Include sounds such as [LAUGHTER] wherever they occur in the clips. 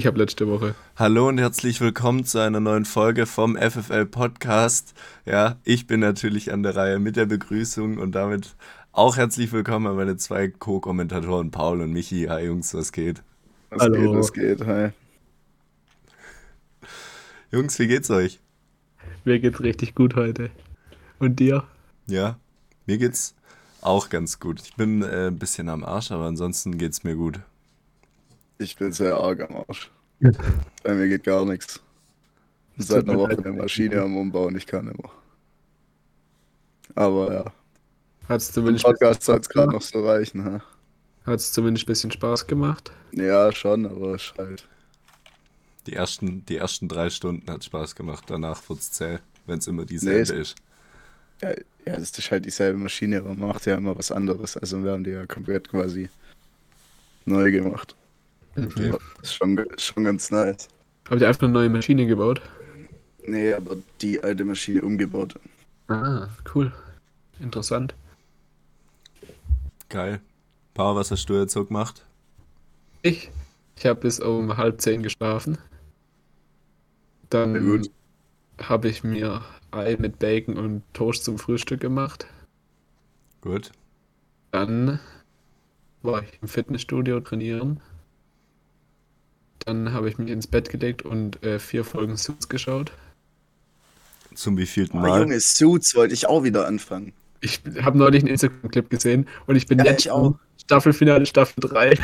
Ich habe letzte Woche. Hallo und herzlich willkommen zu einer neuen Folge vom FFL Podcast. Ja, ich bin natürlich an der Reihe mit der Begrüßung und damit auch herzlich willkommen an meine zwei Co-Kommentatoren Paul und Michi. Hi Jungs, was geht? Was Hallo. geht, was geht, hi. Jungs, wie geht's euch? Mir geht's richtig gut heute. Und dir? Ja, mir geht's auch ganz gut. Ich bin äh, ein bisschen am Arsch, aber ansonsten geht's mir gut. Ich bin sehr arg am Arsch. Bei mir geht gar nichts. Seit einer Woche eine Maschine am Umbauen, ich kann immer. Aber ja. Hat es zumindest Podcast soll es gerade noch so reichen, ha? Hat es zumindest ein bisschen Spaß gemacht? Ja, schon, aber es halt. Die ersten, die ersten drei Stunden hat Spaß gemacht, danach wird es zäh, wenn es immer dieselbe nee, ist. Ja, ja, das ist halt dieselbe Maschine, aber man macht ja immer was anderes. Also wir haben die ja komplett quasi neu gemacht. Okay. Das ist schon, schon ganz nice. Habt ihr einfach eine neue Maschine gebaut? Nee, aber die alte Maschine umgebaut. Ah, cool. Interessant. Geil. Paul, was hast du jetzt so gemacht? Ich? Ich habe bis um halb zehn geschlafen. Dann habe ich mir Ei mit Bacon und Toast zum Frühstück gemacht. Gut. Dann war ich im Fitnessstudio trainieren. Dann habe ich mich ins Bett gelegt und äh, vier Folgen Suits geschaut. Zum wievielten oh, Mal? Oh, Junge, Suits wollte ich auch wieder anfangen. Ich habe neulich einen Instagram-Clip gesehen und ich bin ja, jetzt auch. Staffelfinale Staffel 3.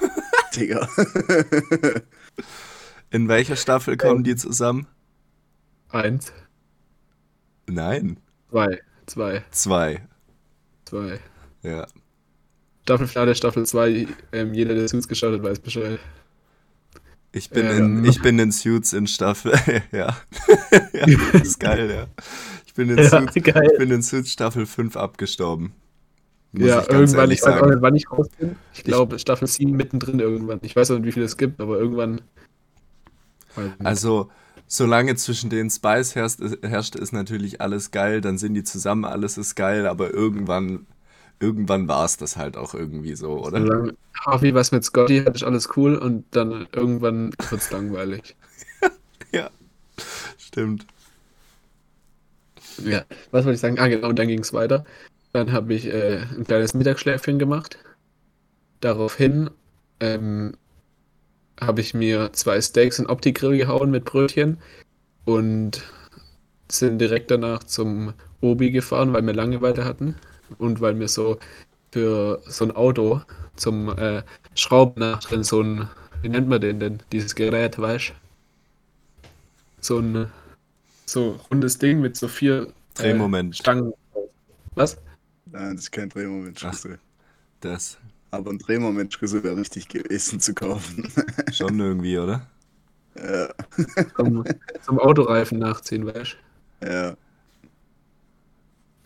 [LAUGHS] Digga. [LAUGHS] In welcher Staffel kommen die zusammen? Eins. Nein. Zwei. Zwei. Zwei. Zwei. Ja. Staffelfinale Staffel 2, ähm, jeder, der Suits geschaut hat, weiß Bescheid. Ich bin, ähm, in, ich bin in Suits in Staffel. [LAUGHS] ja. [LAUGHS] ja. Das ist geil, ja. Ich bin in, ja, Suits, ich bin in Suits Staffel 5 abgestorben. Muss ja, ich irgendwann, ich weiß auch nicht, wann ich raus bin. Ich glaube, Staffel 7 mittendrin irgendwann. Ich weiß auch nicht, wie viel es gibt, aber irgendwann. Also, solange zwischen den Spice herrscht, herrscht, ist natürlich alles geil, dann sind die zusammen, alles ist geil, aber irgendwann irgendwann war es das halt auch irgendwie so, oder? Solange Harvey was mit Scotty hat, ist alles cool und dann irgendwann wird es [LAUGHS] langweilig. ja, stimmt. Ja, was wollte ich sagen? Ah, genau, und dann ging es weiter. Dann habe ich äh, ein kleines Mittagsschläfchen gemacht. Daraufhin ähm, habe ich mir zwei Steaks in Opti-Grill gehauen mit Brötchen und sind direkt danach zum Obi gefahren, weil wir Langeweile hatten und weil mir so für so ein Auto zum äh, Schrauben nachdrehen, so ein, wie nennt man den denn, dieses Gerät, weißt So ein so rundes Ding mit so vier äh, Drehmoment. Äh, Stangen. Was? Nein, das ist kein Drehmomentschlüssel. Das. Aber ein Drehmomentschlüssel wäre richtig gewesen zu kaufen. [LAUGHS] Schon irgendwie, oder? Ja. Zum, zum Autoreifen nachziehen, weißt du? Ja.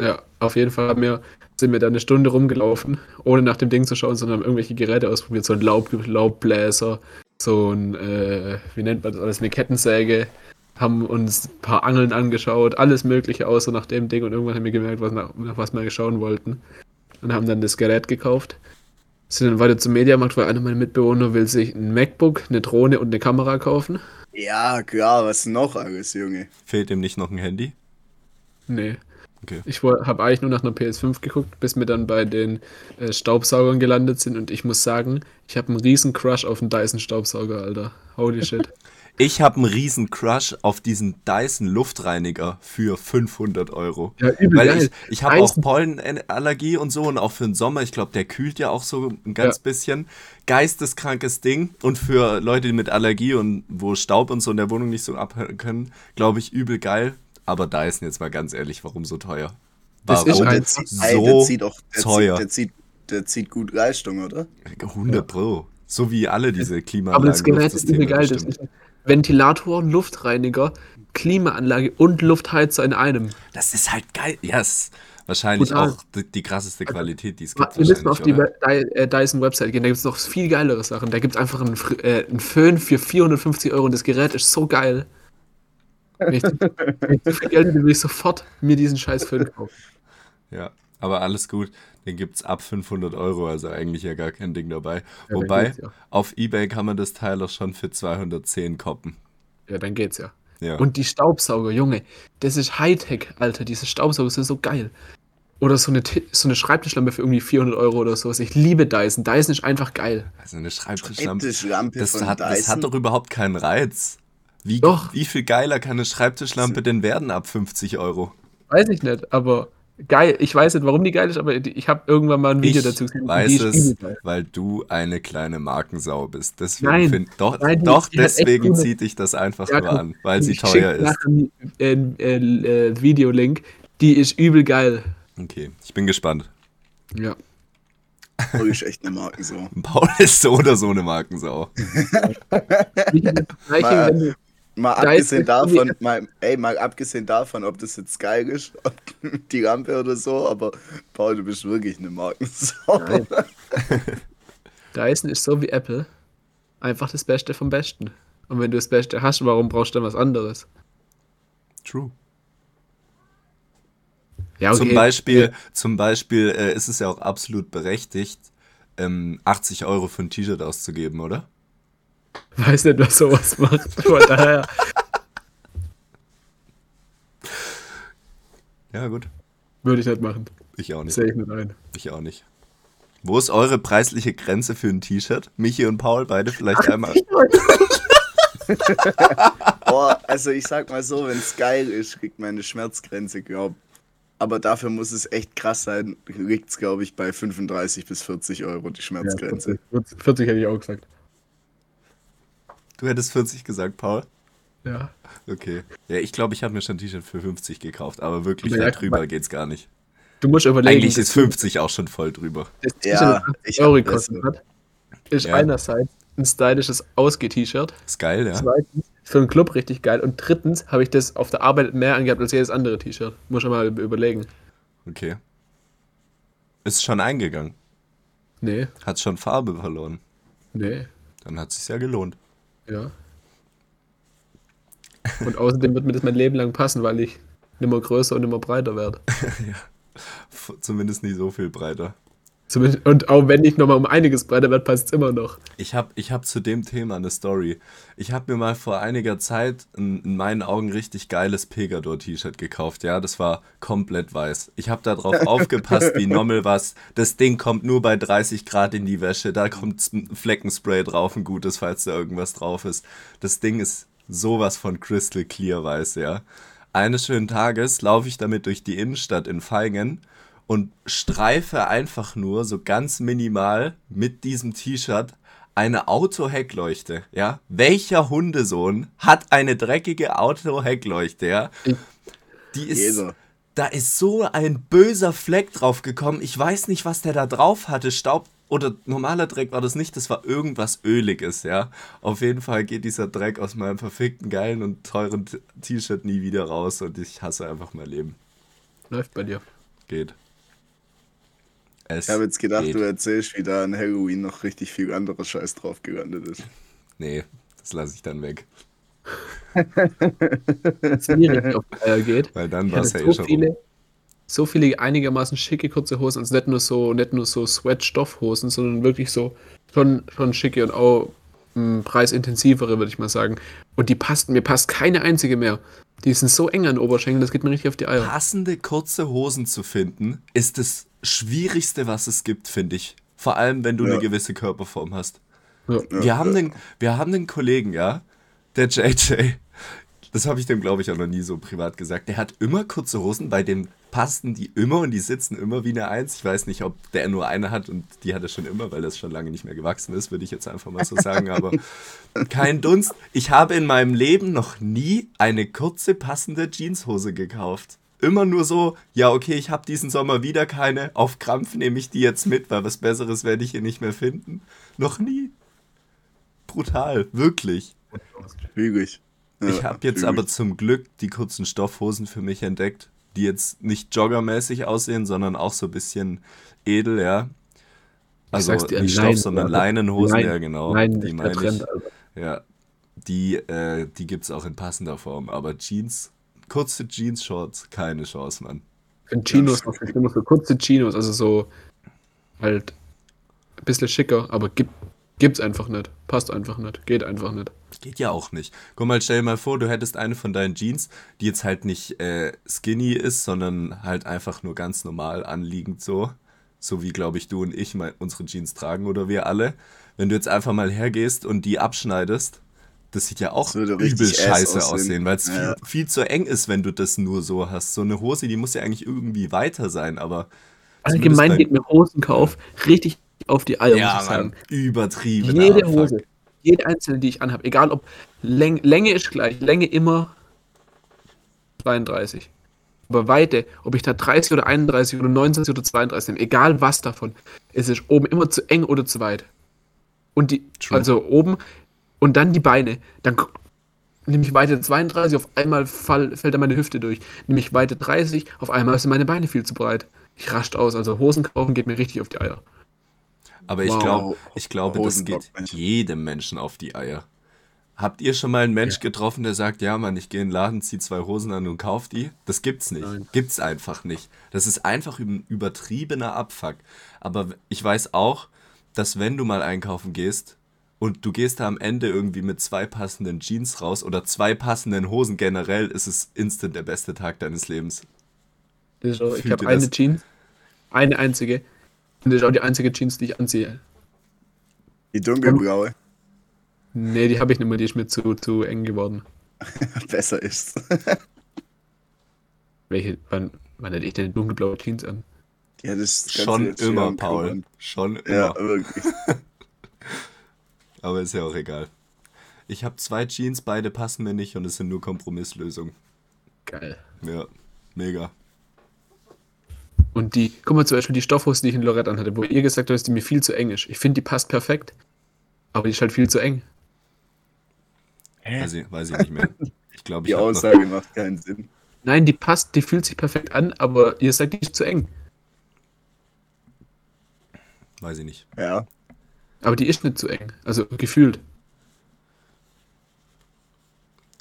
Ja, auf jeden Fall haben wir, sind wir da eine Stunde rumgelaufen, ohne nach dem Ding zu schauen, sondern haben irgendwelche Geräte ausprobiert. So ein Laub, Laubbläser, so ein, äh, wie nennt man das alles, eine Kettensäge, haben uns ein paar Angeln angeschaut, alles Mögliche außer nach dem Ding und irgendwann haben wir gemerkt, was nach, nach was wir schauen wollten. Und haben dann das Gerät gekauft. Sind dann weiter zum Mediamarkt, weil einer meiner Mitbewohner will sich ein MacBook, eine Drohne und eine Kamera kaufen. Ja, klar, was noch alles, Junge? Fehlt ihm nicht noch ein Handy? Nee. Okay. Ich habe eigentlich nur nach einer PS5 geguckt, bis wir dann bei den äh, Staubsaugern gelandet sind und ich muss sagen, ich habe einen riesen Crush auf den Dyson Staubsauger, Alter. Holy [LAUGHS] shit. Ich habe einen riesen Crush auf diesen Dyson Luftreiniger für 500 Euro. Ja, übel Weil geil. ich, ich habe auch Pollenallergie und so und auch für den Sommer, ich glaube, der kühlt ja auch so ein ganz ja. bisschen. Geisteskrankes Ding und für Leute mit Allergie und wo Staub und so in der Wohnung nicht so abhören können, glaube ich, übel geil. Aber Dyson, jetzt mal ganz ehrlich, warum so teuer? Warum das ist ein, so der zieht auch, der teuer? Zieht, der, zieht, der zieht gut Leistung, oder? 100 Pro. So wie alle diese Klimaanlagen. Aber das Gerät ist übel geil. Das ist Ventilator, Luftreiniger, Klimaanlage und Luftheizer in einem. Das ist halt geil. Ja, yes. wahrscheinlich Total. auch die, die, krasseste Qualität, die es gibt. Wir müssen auf die äh, Dyson Website gehen, da gibt es noch viel geilere Sachen. Da gibt es einfach einen, äh, einen Föhn für 450 Euro und das Gerät ist so geil. Wenn ich, wenn ich so viel Geld hätte, würde ich sofort mir diesen scheiß Föhn kaufen. Ja, aber alles gut. Den gibt es ab 500 Euro, also eigentlich ja gar kein Ding dabei. Ja, Wobei, ja. auf Ebay kann man das Teil auch schon für 210 koppen. Ja, dann geht's ja. Ja. Und die Staubsauger, Junge, das ist Hightech, Alter. Diese Staubsauger sind so geil. Oder so eine, so eine Schreibtischlampe für irgendwie 400 Euro oder sowas. Ich liebe Dyson. Dyson ist einfach geil. also eine Schreibtischlampe. Schreibtischlampe Das von hat, das Dyson. hat doch überhaupt keinen Reiz. Wie, Doch. wie viel geiler kann eine Schreibtischlampe denn werden ab 50 Euro? Weiß ich nicht, aber geil. Ich weiß nicht, warum die geil ist, aber ich habe irgendwann mal ein Video ich dazu gesehen. weiß es, weil du eine kleine Markensau bist. Deswegen Nein. find, doch, Nein, doch deswegen zieht dich das einfach Ja, nur komm, an, weil sie teuer ist. einen äh, äh, äh, Videolink. Die ist übel geil. Okay, ich bin gespannt. Ja. Oh, ist echt eine Markensau. [LAUGHS] Paul ist so oder so eine Markensau. [LAUGHS] Mal- wenn du, Mal Da abgesehen davon, mal, ey, mal abgesehen davon, ob das jetzt geil ist, [LAUGHS] ob die Lampe oder so, aber Paul, du bist wirklich eine Markensau. Dyson [LAUGHS] ist so wie Apple. Einfach das Beste vom Besten. Und wenn du das Beste hast, warum brauchst du dann was anderes? True. Ja, okay. Zum Beispiel, zum Beispiel äh, ist es ja auch absolut berechtigt, ähm, 80 Euro für ein T-Shirt auszugeben, oder? Weiß nicht, was sowas macht. Von daher. Ja, gut. Würde ich nicht machen. Ich auch nicht. Sehe ich nicht ein. Ich auch nicht. Wo ist eure preisliche Grenze für ein T-Shirt? Michi und Paul, beide vielleicht einmal. [LAUGHS] Boah, also ich sag mal so, wenn es geil ist, kriegt man eine Schmerzgrenze, glaub. Aber dafür muss es echt krass sein, liegt es, glaube ich, bei 35 bis 40 Euro die Ja, Schmerzgrenze. 40, 40 hätte ich auch gesagt. Du hättest 40 gesagt, Paul? Ja. Okay. Ja, ich glaube, ich habe mir schon ein T-Shirt für 50 gekauft, aber wirklich Ja, darüber geht's gar nicht. Du musst überlegen, Eigentlich ist 50 auch schon voll drüber. Das Ja, T-Shirt, das 80 ich Euro gekostet hat, ist Ja. einerseits ein stylisches Ausgeh-T-Shirt. Ist geil, ja? Zweitens für einen Club richtig geil. Und drittens habe ich das auf der Arbeit mehr angehabt als jedes andere T-Shirt. Muss ich mal überlegen. Okay. Ist schon eingegangen. Nee, Hat schon Farbe verloren. nee, Dann hat sich's ja gelohnt. Ja. Und außerdem wird mir das mein Leben lang passen, weil ich nimmer größer und immer breiter werde. [LAUGHS] F zumindest nicht so viel breiter. Zumindest, und auch wenn ich nochmal um einiges breiter werde, passt es immer noch. Ich habe ich hab zu dem Thema eine Story. Ich habe mir mal vor einiger Zeit ein in meinen Augen richtig geiles Pegador-T-Shirt gekauft. Ja, das war komplett weiß. Ich habe darauf [LAUGHS] aufgepasst, wie normal was. Das Ding kommt nur bei 30 Grad in die Wäsche. Da kommt ein Fleckenspray drauf, ein gutes, falls da irgendwas drauf ist. Das Ding ist sowas von crystal clear weiß, ja. Eines schönen Tages laufe ich damit durch die Innenstadt in Feingen und streife einfach nur so ganz minimal mit diesem T-Shirt eine Auto-Heckleuchte, ja? Welcher Hundesohn hat eine dreckige Auto-Heckleuchte, ja? Die ist, Jeder. da ist so ein böser Fleck drauf gekommen. Ich weiß nicht, was der da drauf hatte. Staub oder normaler Dreck war das nicht. Das war irgendwas Öliges, ja. Auf jeden Fall geht dieser Dreck aus meinem verfickten, geilen und teuren T-Shirt nie wieder raus und ich hasse einfach mein Leben. Läuft bei dir. Geht. Es Ich habe jetzt gedacht, geht. du erzählst, wie da an Halloween noch richtig viel anderer Scheiß drauf gelandet ist. [LAUGHS] Nee, das lasse ich dann weg. Dass es mir richtig auf die Eier geht. Weil dann war es ja eh so schon. viele, so viele einigermaßen schicke kurze Hosen, also nicht nur so, nicht nur so Sweat-Stoffhosen, sondern wirklich so schon, schon schicke und auch mh, preisintensivere, würde ich mal sagen. Und die passten, mir passt keine einzige mehr. Die sind so eng an den Oberschenkeln, das geht mir richtig auf die Eier. Passende kurze Hosen zu finden, ist das Schwierigste, was es gibt, finde ich. Vor allem, wenn du Ja. eine gewisse Körperform hast. Ja. Wir haben einen, wir haben einen Kollegen, ja, der JJ. Das habe ich dem, glaube ich, auch noch nie so privat gesagt. Der hat immer kurze Hosen, bei dem passen die immer und die sitzen immer wie eine Eins. Ich weiß nicht, ob der nur eine hat und die hat er schon immer, weil das schon lange nicht mehr gewachsen ist, würde ich jetzt einfach mal so sagen. Aber [LAUGHS] kein Dunst. Ich habe in meinem Leben noch nie eine kurze passende Jeanshose gekauft. Immer nur so, ja, okay, ich habe diesen Sommer wieder keine. Auf Krampf nehme ich die jetzt mit, weil was Besseres werde ich hier nicht mehr finden. Noch nie. Brutal, wirklich. Ja, Ich habe jetzt fügig. aber zum Glück die kurzen Stoffhosen für mich entdeckt, die jetzt nicht joggermäßig aussehen, sondern auch so ein bisschen edel, ja. Also nicht Stoff, Leinen, sondern Alter. Leinenhosen, Leinen- ja genau. Nein, die meine ich. Trend, Alter. Ja, die, äh, die gibt es auch in passender Form. Aber Jeans, kurze Jeans-Shorts, keine Chance, Mann. Für Chinos, noch, ich nehme so kurze Chinos, also so halt ein bisschen schicker, aber gibt, gibt's einfach nicht. Passt einfach nicht. Geht einfach nicht. Geht ja auch nicht. Guck mal, stell dir mal vor, du hättest eine von deinen Jeans, die jetzt halt nicht äh, skinny ist, sondern halt einfach nur ganz normal anliegend so. So wie, glaube ich, du und ich mal unsere Jeans tragen oder wir alle. Wenn du jetzt einfach mal hergehst und die abschneidest, das sieht ja auch übel scheiße aussehen. aussehen, weil es Ja. viel, viel zu eng ist, wenn du das nur so hast. So eine Hose, die muss ja eigentlich irgendwie weiter sein, aber. Allgemein bei- geht mir Hosenkauf richtig auf die Eier, muss Ja, ich sagen. Übertrieben. Jede Hose, jede einzelne, die ich anhabe, egal ob Läng Länge ist gleich, Länge immer 32. Aber Weite, ob ich da 30 oder 31 oder 29 oder 32 nehme, egal was davon, es ist oben immer zu eng oder zu weit. Und die, True. also oben und dann die Beine, dann nehme ich Weite 32, auf einmal fall, fällt da meine Hüfte durch. Nehme ich Weite 30, auf einmal sind meine Beine viel zu breit. Ich rascht aus, also Hosen kaufen geht mir richtig auf die Eier. Aber ich Wow. glaube, ich glaube, das Hosen geht bockt nicht. jedem Menschen auf die Eier. Habt ihr schon mal einen Mensch getroffen, der sagt, ja Mann, ich gehe in den Laden, zieh zwei Hosen an und kauf die? Das gibt's nicht. Nein. Gibt's einfach nicht. Das ist einfach ein übertriebener Abfuck. Aber ich weiß auch, dass wenn du mal einkaufen gehst und du gehst da am Ende irgendwie mit zwei passenden Jeans raus oder zwei passenden Hosen generell, ist es instant der beste Tag deines Lebens. Ist ich habe eine das? Jeans, eine einzige. Und das ist auch die einzige Jeans, die ich anziehe. Die dunkelbraue Nee, die habe ich nicht mehr, die ist mir zu, zu eng geworden. [LAUGHS] besser ist. [LAUGHS] Welche, wann, wann hatte ich denn dunkelblaue Jeans an? ja, das du Schon immer, Paul. Schon immer. Ja, wirklich. [LAUGHS] Aber ist ja auch egal. Ich habe zwei Jeans, beide passen mir nicht und es sind nur Kompromisslösungen. Geil. Ja, mega. Und die, guck mal zum Beispiel die Stoffhose, die ich in Lorette anhatte, wo ihr gesagt habt, dass die mir viel zu eng ist. Ich finde, die passt perfekt, aber die ist halt viel zu eng. Weiß ich, weiß ich nicht mehr. Ich glaube, ich Die noch, Aussage macht keinen Sinn. Nein, die passt, die fühlt sich perfekt an, aber ihr sagt, die ist zu eng. weiß ich nicht. Ja. Aber die ist nicht zu eng, also gefühlt.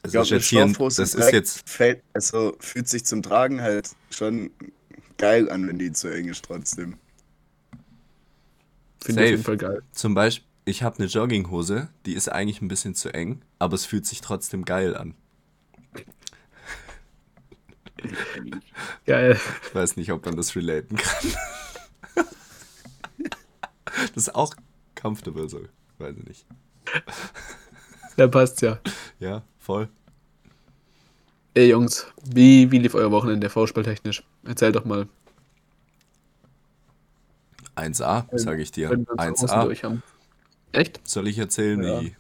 Es Ich glaube, ist eine jetzt das ist jetzt, fällt, also fühlt sich zum Tragen halt schon geil an, wenn die zu eng ist trotzdem. Finde ich auf jeden Safe. Fall geil. zum Beispiel, ich habe eine Jogginghose, die ist eigentlich ein bisschen zu eng, aber es fühlt sich trotzdem geil an. Geil. Ich weiß nicht, ob man das relaten kann. [LAUGHS] Das ist auch comfortable so. Weiß ich nicht. [LAUGHS] Da passt's ja. Ja, voll. Ey Jungs, wie, wie lief euer Wochenende vorspieltechnisch? Erzähl doch mal. 1A, sage ich dir. wenn wir uns außen 1A. durch haben. Echt? Soll ich erzählen? Ja. Wie?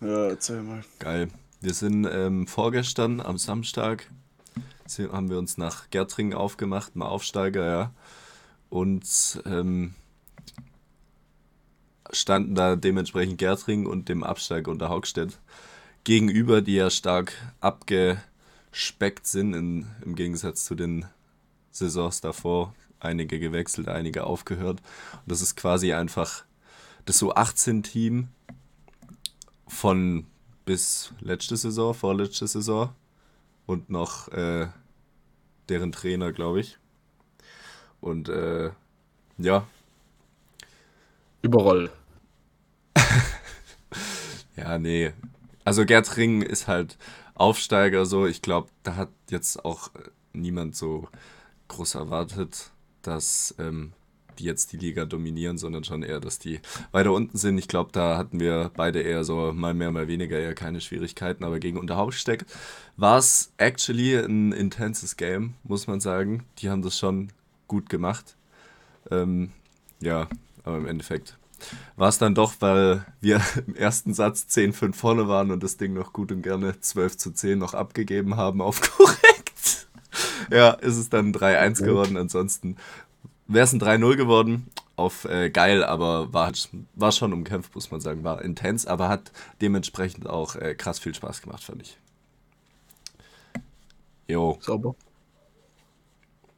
Ja, erzähl mal. Geil. Wir sind ähm, vorgestern am Samstag, haben wir uns nach Gärtringen aufgemacht, mal Aufsteiger, ja. Und ähm, standen da dementsprechend Gärtringen und dem Absteiger unter Haugstedt gegenüber, die ja stark abgespeckt sind in, im Gegensatz zu den Saisons davor. Einige gewechselt, einige aufgehört. Und das ist quasi einfach das U18-Team von bis letzte Saison, vorletzte Saison und noch äh, deren Trainer, glaube ich. Und äh, ja, Überroll. Ja, nee. Also Gerd Ring ist halt Aufsteiger so. Ich glaube, da hat jetzt auch äh, niemand so groß erwartet, dass ähm, die jetzt die Liga dominieren, sondern schon eher, dass die weiter unten sind. Ich glaube, da hatten wir beide eher so mal mehr, mal weniger eher keine Schwierigkeiten. Aber gegen Unterhauptsteck war es actually ein intenses Game, muss man sagen. Die haben das schon gut gemacht. Ähm, ja, aber im Endeffekt war es dann doch, weil wir [LAUGHS] im ersten Satz 10-5 vorne waren und das Ding noch gut und gerne 12 zu 10 noch abgegeben haben auf [LAUGHS] korrekt. Ja, ist es dann 3-1 geworden. Ansonsten wäre es ein 3-0 geworden. Auf äh, geil, aber war, war schon umkämpft, muss man sagen. War intens, aber hat dementsprechend auch äh, krass viel Spaß gemacht, fand ich. Jo, Sauber.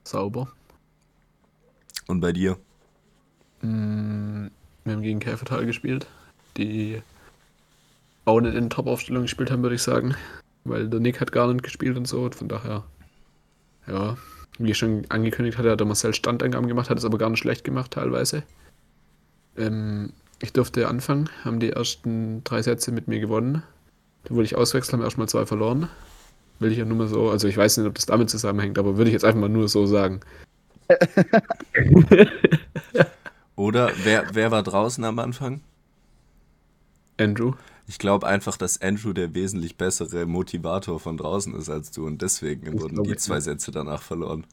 Sauber. und bei dir? Wir haben gegen Käfertal gespielt, die auch nicht in Top-Aufstellung gespielt haben, würde ich sagen. Weil der Nick hat gar nicht gespielt und so. Und von daher, ja, wie ich schon angekündigt hatte, hat der Marcel Standangaben gemacht, hat es aber gar nicht schlecht gemacht teilweise. Ähm, ich durfte anfangen, haben die ersten drei Sätze mit mir gewonnen. Da wurde ich auswechseln, haben erstmal zwei verloren. Will ich ja nur mal so, also ich weiß nicht, ob das damit zusammenhängt, aber würde ich jetzt einfach mal nur so sagen. [LAUGHS] Oder wer, wer war draußen am Anfang? Andrew. Ich glaube einfach, dass Andrew der wesentlich bessere Motivator von draußen ist als du und deswegen Das wurden die zwei. Sätze danach verloren.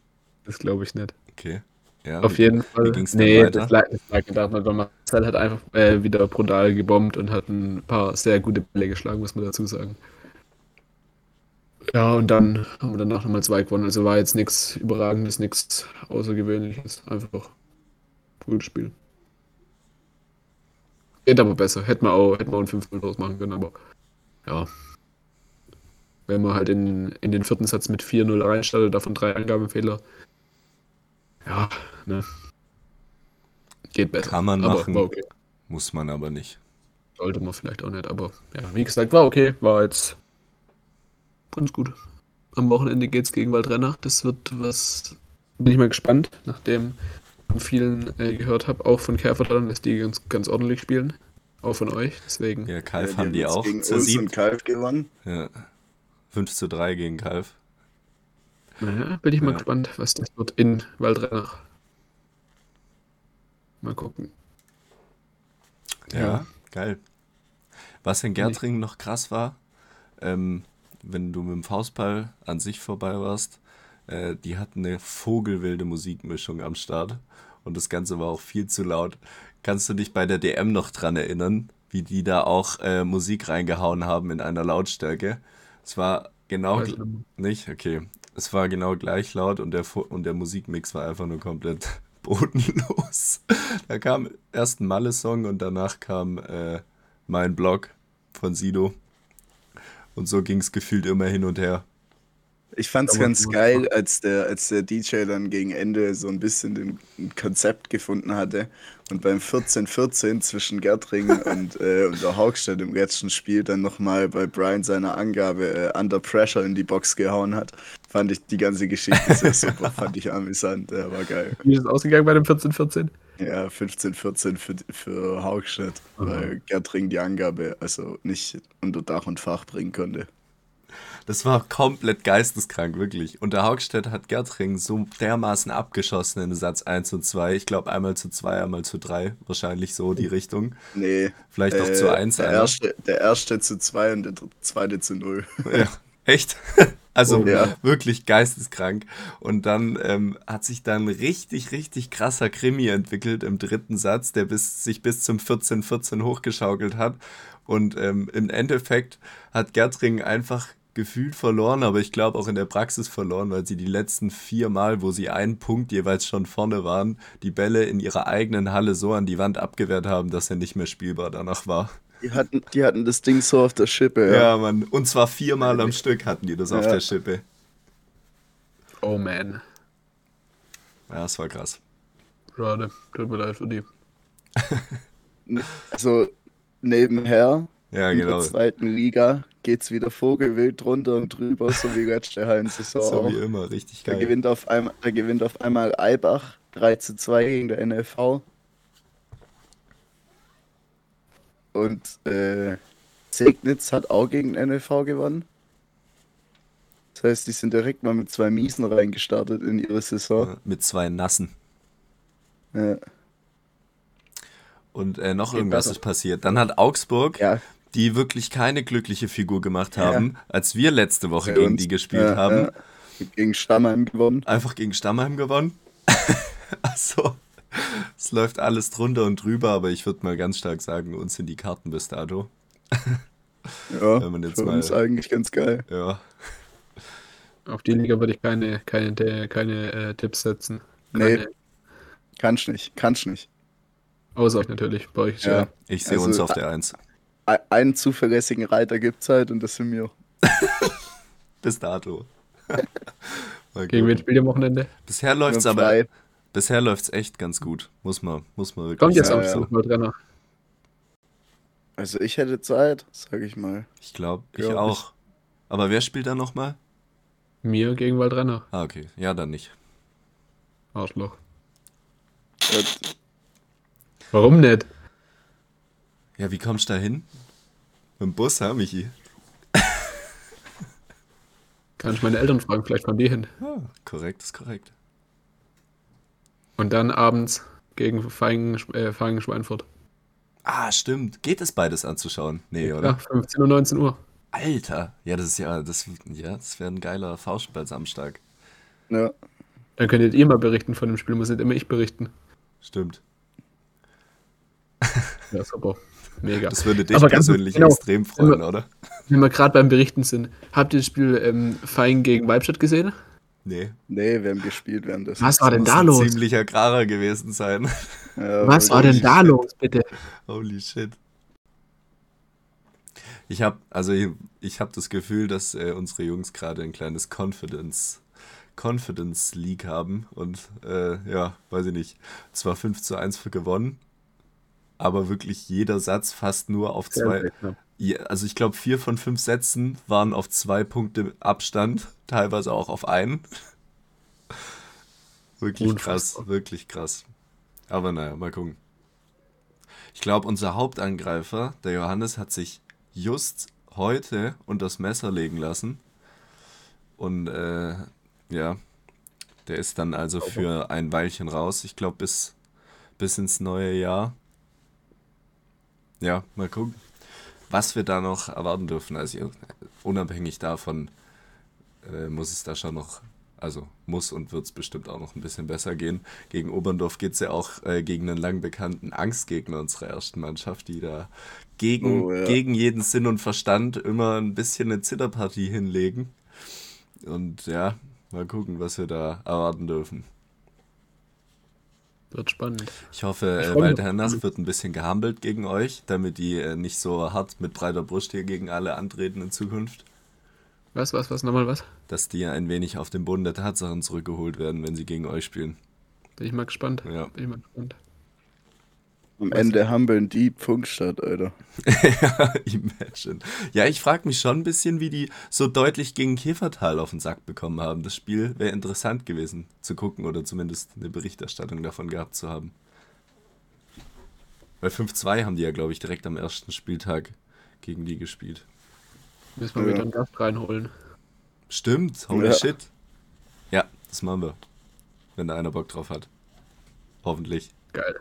Das glaube ich nicht. Okay. Ja, Auf wie- jeden Fall. nee, weiter? das lag, das lag gedacht, weil Marcel hat einfach äh, wieder brutal gebombt und hat ein paar sehr gute Bälle geschlagen, muss man dazu sagen. Ja, und dann haben wir danach nochmal zwei gewonnen. Also war jetzt nichts Überragendes, nichts Außergewöhnliches. Einfach gutes Spiel. Geht aber besser. Hätten wir auch, hätten wir auch ein 5-0 draus machen können, aber ja. Wenn man halt in, in den vierten Satz mit 4-0 reinstartet, davon drei Angabefehler. Ja, ne. Geht besser. Kann man aber machen. Okay. Muss man aber nicht. Sollte man vielleicht auch nicht, aber ja, wie gesagt, war okay. War jetzt ganz gut. Am Wochenende geht's gegen Waldrenner. Das wird was. Bin ich mal gespannt, nachdem von vielen äh, gehört habe, auch von Käferland, dass die ganz, ganz ordentlich spielen. Auch von euch. Deswegen. Ja, Kalf Ja, haben die jetzt auch gegen uns und Kalf gewonnen. Ja. 5 zu 3 gegen Kalf. Naja, bin ich mal Ja. gespannt, was das wird in Waldrenner. Mal gucken. Ja, Ja. geil. Was in Gärtringen noch krass war, ähm, wenn du mit dem Faustball an sich vorbei warst, äh, die hatten eine vogelwilde Musikmischung am Start und das Ganze war auch viel zu laut. Kannst du dich bei der DM noch dran erinnern, wie die da auch äh, Musik reingehauen haben in einer Lautstärke? Es war genau nicht, okay. Es war genau gleich laut und der, Fu- und der Musikmix war einfach nur komplett [LAUGHS] bodenlos. Da kam erst ein Malle-Song und danach kam äh, mein Blog von Sido. Und so ging es gefühlt immer hin und her. Ich fand's ganz geil, als der, als der DJ dann gegen Ende so ein bisschen den ein Konzept gefunden hatte und beim 14-14 zwischen Gärtringen und, äh, und der Haugstadt im letzten Spiel dann nochmal bei Brian seiner Angabe äh, Under Pressure in die Box gehauen hat. Fand ich die ganze Geschichte sehr [LAUGHS] super, fand ich amüsant, der war geil. Wie ist es ausgegangen bei dem 14-14? Ja, 15-14 für, für Haugstadt, Aha. weil Gärtringen die Angabe also nicht unter Dach und Fach bringen konnte. Das war komplett geisteskrank, wirklich. Und der Haugstedt hat Gertring so dermaßen abgeschossen in Satz 1 und 2. Ich glaube einmal zu 2, einmal zu 3. Wahrscheinlich so die Richtung. Nee. Vielleicht auch äh, zu 1 der einer. erste, der erste zu 2 und der zweite zu 0. Ja, [LAUGHS] echt? [LAUGHS] Also Oh, ja. wirklich geisteskrank. Und dann ähm, hat sich dann richtig, richtig krasser Krimi entwickelt im dritten Satz, der bis, sich bis zum 14-14 hochgeschaukelt hat. Und ähm, im Endeffekt hat Gertring einfach gefühlt verloren, aber ich glaube auch in der Praxis verloren, weil sie die letzten vier Mal, wo sie einen Punkt jeweils schon vorne waren, die Bälle in ihrer eigenen Halle so an die Wand abgewehrt haben, dass er nicht mehr spielbar danach war. Die hatten, die hatten das Ding so auf der Schippe. Ja, Ja. Mann. Und zwar viermal am Stück hatten die das auf Ja. der Schippe. Oh man. Ja, das war krass. Schade. Tut mir leid für die. [LAUGHS] Also nebenher Ja, in genau. der zweiten Liga geht's wieder vogelwild drunter und drüber, so wie letzte Hallensaison [LAUGHS] So wie immer, richtig Da geil. gewinnt, auf einmal, da gewinnt auf einmal Eibach 3 zu 2 gegen der NLV. Und äh, Segnitz hat auch gegen den NLV gewonnen. Das heißt, die sind direkt mal mit zwei Miesen reingestartet in ihre Saison. Ja, Mit zwei Nassen. Ja, Und äh, noch Geht irgendwas ist passiert. Dann hat Augsburg, ja die wirklich keine glückliche Figur gemacht haben, ja. als wir letzte Woche Bei gegen uns. die gespielt ja, haben. Ja. Gegen Stammheim gewonnen. Einfach gegen Stammheim gewonnen. [LAUGHS] also, es läuft alles drunter und drüber, aber ich würde mal ganz stark sagen, uns sind die Karten bis dato. [LAUGHS] ja, Wenn man jetzt für mal, uns eigentlich ganz geil. Ja. Auf die Liga würde ich keine, keine, keine äh, Tipps setzen. Keine. Nee. Kannst nicht, kannst nicht. Außer natürlich, bei euch. Ja. ja. Ich sehe also, uns auf der 1. Einen zuverlässigen Reiter gibt's halt und das sind wir. [LAUGHS] Bis dato. [LAUGHS] Gegen wen spielt ihr am Wochenende? Bisher läuft's Wir haben aber, bisher läuft's echt ganz gut. Muss man, muss man wirklich Kommt jetzt Ja, am ja. Trainer. Also ich hätte Zeit, sag ich mal. Ich glaube, ich Glaub auch. Aber wer spielt da nochmal? Mir gegen Waldrenner. Ah, okay. Ja, dann nicht. Arschloch. Warum nicht? Ja, wie kommst du da hin? Mit dem Bus, ha, Michi? [LAUGHS] Kann ich meine Eltern fragen, vielleicht fahren die hin. Ah, korrekt, ist korrekt. Und dann abends gegen Feingen, äh, Schweinfurt. Ah, stimmt. Geht es beides anzuschauen? Nee, oder? Ja, 15 Uhr, 19 Uhr. Alter. Ja, das ist ja, das, ja, das wäre ein geiler bei Samstag. Ja. Dann könntet ihr mal berichten von dem Spiel, muss nicht immer ich berichten. Stimmt. Ja, super. [LAUGHS] Mega. Das würde dich Aber persönlich genau. extrem freuen, Immer- oder? Wenn wir gerade beim Berichten sind, habt ihr das Spiel ähm, Feingen gegen Weibstadt gesehen? Nee. Nee, wir haben gespielt währenddessen. Was war denn Muss da ein los? ziemlicher Kracher gewesen sein. Ja, Was war denn da los, bitte? Holy shit. Ich habe also ich, ich habe das Gefühl, dass äh, unsere Jungs gerade ein kleines Confidence Confidence League haben und äh, ja, weiß ich nicht. Zwar 5 zu 1 für gewonnen, aber wirklich jeder Satz fast nur auf zwei. Ja, also ich glaube, vier von fünf Sätzen waren auf zwei Punkte Abstand, [LAUGHS] teilweise auch auf einen. [LAUGHS] Wirklich krass, Unfassbar. wirklich krass. Aber naja, mal gucken. Ich glaube, unser Hauptangreifer, der Johannes, hat sich just heute unter das Messer legen lassen. Und äh, ja, der ist dann also für ein Weilchen raus. Ich glaube, bis, bis ins neue Jahr. Ja, mal gucken, was wir da noch erwarten dürfen. Also unabhängig davon äh, muss es da schon noch, also muss und wird es bestimmt auch noch ein bisschen besser gehen. Gegen Oberndorf geht es ja auch äh, gegen einen lang bekannten Angstgegner unserer ersten Mannschaft, die da gegen, Oh, ja. gegen jeden Sinn und Verstand immer ein bisschen eine Zitterpartie hinlegen. Und ja, mal gucken, was wir da erwarten dürfen. Wird spannend. Ich hoffe, Ich äh, auf- Hernach wird ein bisschen gehampelt gegen euch, damit die äh, nicht so hart mit breiter Brust hier gegen alle antreten in Zukunft. Was, was, was, nochmal was? Dass die ein wenig auf den Boden der Tatsachen zurückgeholt werden, wenn sie gegen euch spielen. Bin ich mal gespannt. Ja. Bin ich mal gespannt. Am Ende Humbeln die Punktstadt, Alter. ja, [LAUGHS] imagine. Ja, ich frage mich schon ein bisschen, wie die so deutlich gegen Käfertal auf den Sack bekommen haben. Das Spiel wäre interessant gewesen zu gucken oder zumindest eine Berichterstattung davon gehabt zu haben. Bei 5-2 haben die ja, glaube ich, direkt am ersten Spieltag gegen die gespielt. Müssen wir Ja. wieder einen Gast reinholen. Stimmt, holy Ja. shit. Ja, das machen wir. Wenn da einer Bock drauf hat. Hoffentlich. Geil.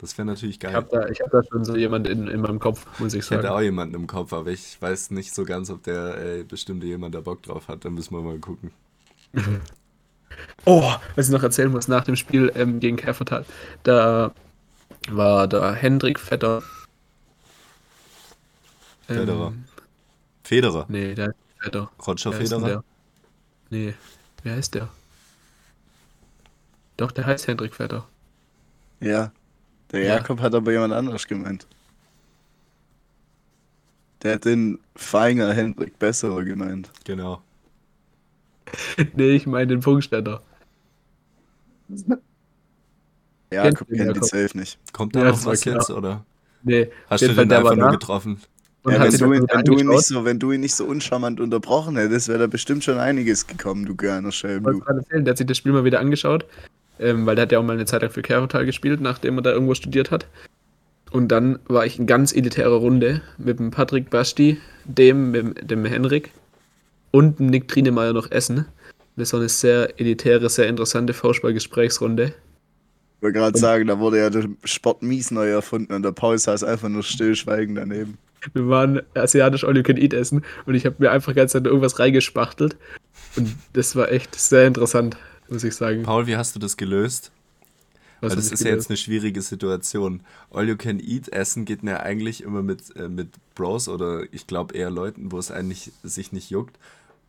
Das wäre natürlich Ich geil. habe da, ich hab da schon so jemand in, in meinem Kopf, muss ich Ich hätte sagen. auch jemanden im Kopf, aber ich weiß nicht so ganz, ob der äh, bestimmte jemand da Bock drauf hat. Dann müssen wir mal gucken. [LAUGHS] Oh, was ich noch erzählen muss nach dem Spiel ähm, gegen Käfertal. Da war der Hendrik Vetter. Ähm, Federer. Federer. Nee, der ist Vetter. Roger Wer Federer. der? Nee, wer heißt der? Doch, der heißt Hendrik Vetter. Ja. Der Ja. Jakob hat aber jemand anders gemeint. Der hat den Feinger Hendrik Besserer gemeint. Genau. [LAUGHS] nee, ich meine den Punktstätter. [LAUGHS] Jakob den kennt die safe nicht. Kommt da Ja, noch was klar. jetzt, oder? Nee, Hast du den der einfach nur getroffen? Ja, wenn, du, ihn- wenn, du ihn nicht so, wenn du ihn nicht so uncharmant unterbrochen hättest, wäre da bestimmt schon einiges gekommen, du kleiner Schelm. Der hat sich das Spiel mal wieder angeschaut, ähm, weil der hat ja auch mal eine Zeit lang für Käfertal gespielt, nachdem er da irgendwo studiert hat. Und dann war ich in ganz elitärer Runde mit dem Patrick Basti, dem, mit dem Henrik und dem Nick Trinemeyer noch essen. Das war eine sehr elitäre, sehr interessante Faustball-Gesprächsrunde. Ich wollte gerade sagen, da wurde ja der Sport mies neu erfunden und der Paul saß einfach nur stillschweigend daneben. Wir waren asiatisch All You Can Eat essen und ich habe mir einfach ganz Zeit irgendwas reingespachtelt. Und das war echt sehr interessant, muss ich sagen. Paul, wie hast du das gelöst? Was Weil das ist ja jetzt gelöst? eine schwierige Situation. All you can eat essen geht mir eigentlich immer mit, äh, mit Bros oder ich glaube eher Leuten, wo es einen nicht, sich nicht juckt,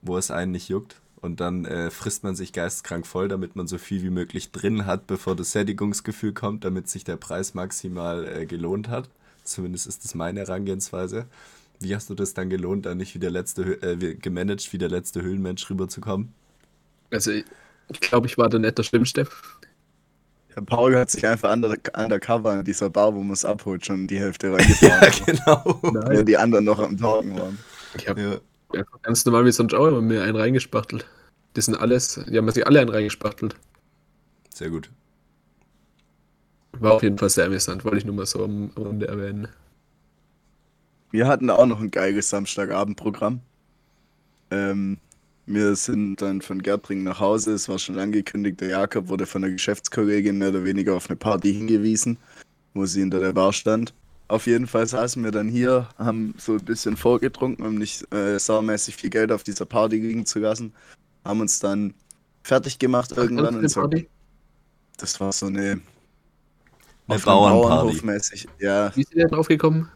wo es einen nicht juckt. Und dann äh, frisst man sich geisteskrank voll, damit man so viel wie möglich drin hat, bevor das Sättigungsgefühl kommt, damit sich der Preis maximal äh, gelohnt hat. Zumindest ist das meine Herangehensweise. Wie hast du das dann gelohnt, da nicht wie der letzte, äh, wie- gemanagt, wie der letzte Höhlenmensch rüberzukommen? Also, ich, glaube, ich war da nicht der Schlimmste. Der Paul hat sich einfach under, undercover in dieser Bar, wo man es abholt, schon die Hälfte [LAUGHS] Ja, reingefahren. genau. Weil die anderen noch am Talken waren. Ich habe Ja. ganz normal wie sonst auch immer mir einen reingespachtelt. Das sind alles, die haben sich alle einen reingespachtelt. Sehr gut. War auf jeden Fall sehr amüsant, wollte ich nur mal so am am Runde erwähnen. Wir hatten auch noch ein geiles Samstagabendprogramm. Ähm, wir sind dann von Gertring nach Hause. Es war schon angekündigt, der Jakob wurde von der Geschäftskollegin mehr oder weniger auf eine Party hingewiesen, wo sie hinter der Bar stand. Auf jeden Fall saßen wir dann hier, haben so ein bisschen vorgetrunken, um nicht äh, saumäßig viel Geld auf dieser Party liegen zu lassen. Haben uns dann fertig gemacht irgendwann. Und so, das war so eine, eine Bauernparty. mäßig. Ja. Wie ist ihr drauf gekommen?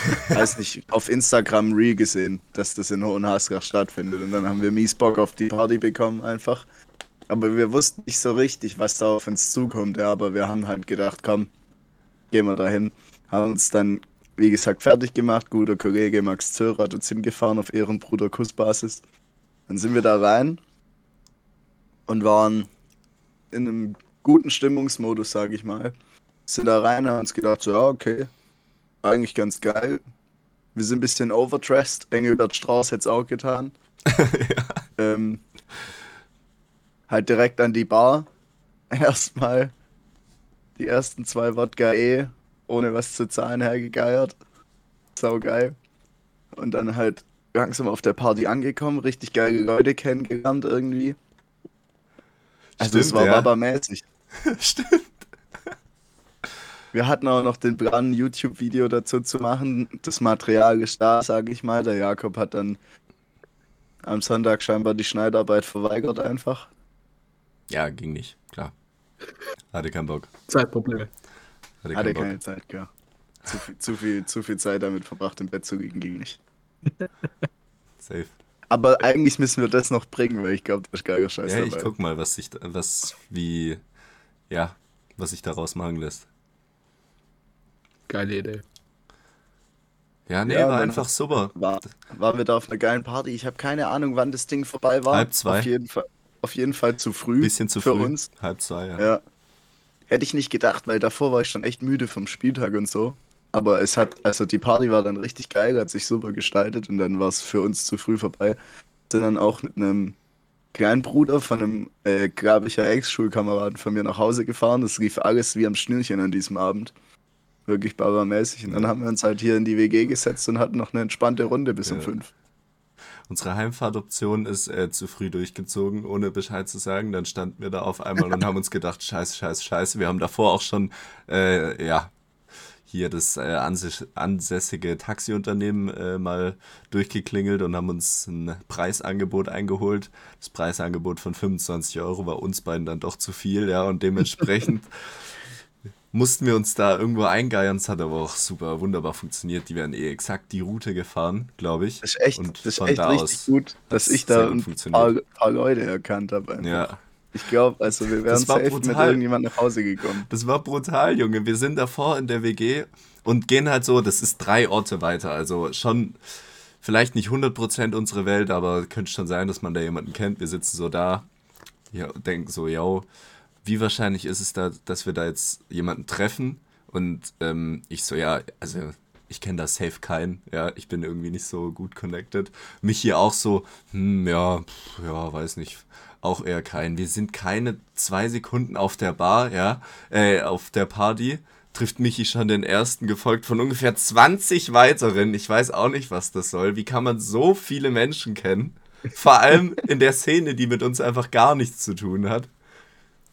[LAUGHS] weiß nicht, auf Instagram Reel gesehen, dass das in Hohenhaskach stattfindet. Und dann haben wir mies Bock auf die Party bekommen einfach. Aber wir wussten nicht so richtig, was da auf uns zukommt. Ja, aber wir haben halt gedacht, komm, gehen wir dahin. Haben uns dann, wie gesagt, fertig gemacht. Guter Kollege Max Zörer hat uns hingefahren auf Ehrenbruder Kussbasis. Dann sind wir da rein und waren in einem guten Stimmungsmodus, sage ich mal. Sind da rein, haben uns gedacht, so, ja, okay, eigentlich ganz geil. Wir sind ein bisschen overdressed. Engelbert Strauß hätte es auch getan. [LAUGHS] ja. ähm, halt direkt an die Bar. [LAUGHS] Erstmal die ersten zwei Wodka E ohne was zu zahlen hergegeiert. Sau geil. Und dann halt langsam auf der Party angekommen, richtig geile Leute kennengelernt irgendwie. Also es war ja. mäßig [LAUGHS] Stimmt. Wir hatten auch noch den Plan, ein YouTube-Video dazu zu machen. Das Material ist da, sage ich mal. Der Jakob hat dann am Sonntag scheinbar die Schneidarbeit verweigert einfach. Ja, ging nicht, klar. Hatte keinen Bock. Zeitprobleme. Hatte, Hatte keine Bock. Zeit, klar. Zu viel, zu, viel, zu viel Zeit damit verbracht, im Bett zu liegen, ging nicht. Safe. Aber eigentlich müssen wir das noch bringen, weil ich glaube, das ist geiler Scheiß Ja, dabei. ich guck mal, was sich, was, wie, ja, was sich daraus machen lässt. Geile Idee. Ja, nee, ja, war einfach super. War, waren wir da auf einer geilen Party. Ich habe keine Ahnung, wann das Ding vorbei war. Halb zwei. Auf jeden Fall, auf jeden Fall zu früh. Bisschen zu für früh. uns. Halb zwei, ja. ja. Hätte ich nicht gedacht, weil davor war ich schon echt müde vom Spieltag und so. Aber es hat, also die Party war dann richtig geil, hat sich super gestaltet und dann war es für uns zu früh vorbei. Sind dann auch mit einem kleinen Bruder von einem, äh, glaube ich, Ex-Schulkameraden von mir nach Hause gefahren. Das lief alles wie am Schnürchen an diesem Abend wirklich barbarmäßig. Und dann haben wir uns halt hier in die WG gesetzt und hatten noch eine entspannte Runde bis ja. um fünf. Unsere Heimfahrtoption ist äh, zu früh durchgezogen, ohne Bescheid zu sagen. Dann standen wir da auf einmal und haben uns gedacht, [LAUGHS] scheiße, scheiße, scheiße. Wir haben davor auch schon, äh, ja, hier das äh, ansässige Taxiunternehmen äh, mal durchgeklingelt und haben uns ein Preisangebot eingeholt. Das Preisangebot von 25 Euro war uns beiden dann doch zu viel, ja, und dementsprechend [LAUGHS] mussten wir uns da irgendwo eingeiern. Es hat aber auch super wunderbar funktioniert. Die werden eh exakt die Route gefahren, glaube ich. Das ist echt, und das ist echt da richtig gut, dass ich da ein paar, paar, Leute erkannt habe. Ja. Ich glaube, also wir wären safe brutal. mit irgendjemand nach Hause gekommen. Das war brutal, Junge. Wir sind davor in der WG und gehen halt so, das ist drei Orte weiter. Also schon vielleicht nicht 100% unsere Welt, aber könnte schon sein, dass man da jemanden kennt. Wir sitzen so da, ja, denken so, yo, wie wahrscheinlich ist es da, dass wir da jetzt jemanden treffen? Und ähm, ich so, ja, also ich kenne da safe keinen, ja, ich bin irgendwie nicht so gut connected. Mich hier auch so, hm, ja, pff, ja, weiß nicht, auch eher keinen. Wir sind keine zwei Sekunden auf der Bar, ja, äh, auf der Party, trifft Michi schon den ersten, gefolgt von ungefähr 20 weiteren. Ich weiß auch nicht, was das soll. Wie kann man so viele Menschen kennen? Vor allem in der Szene, die mit uns einfach gar nichts zu tun hat.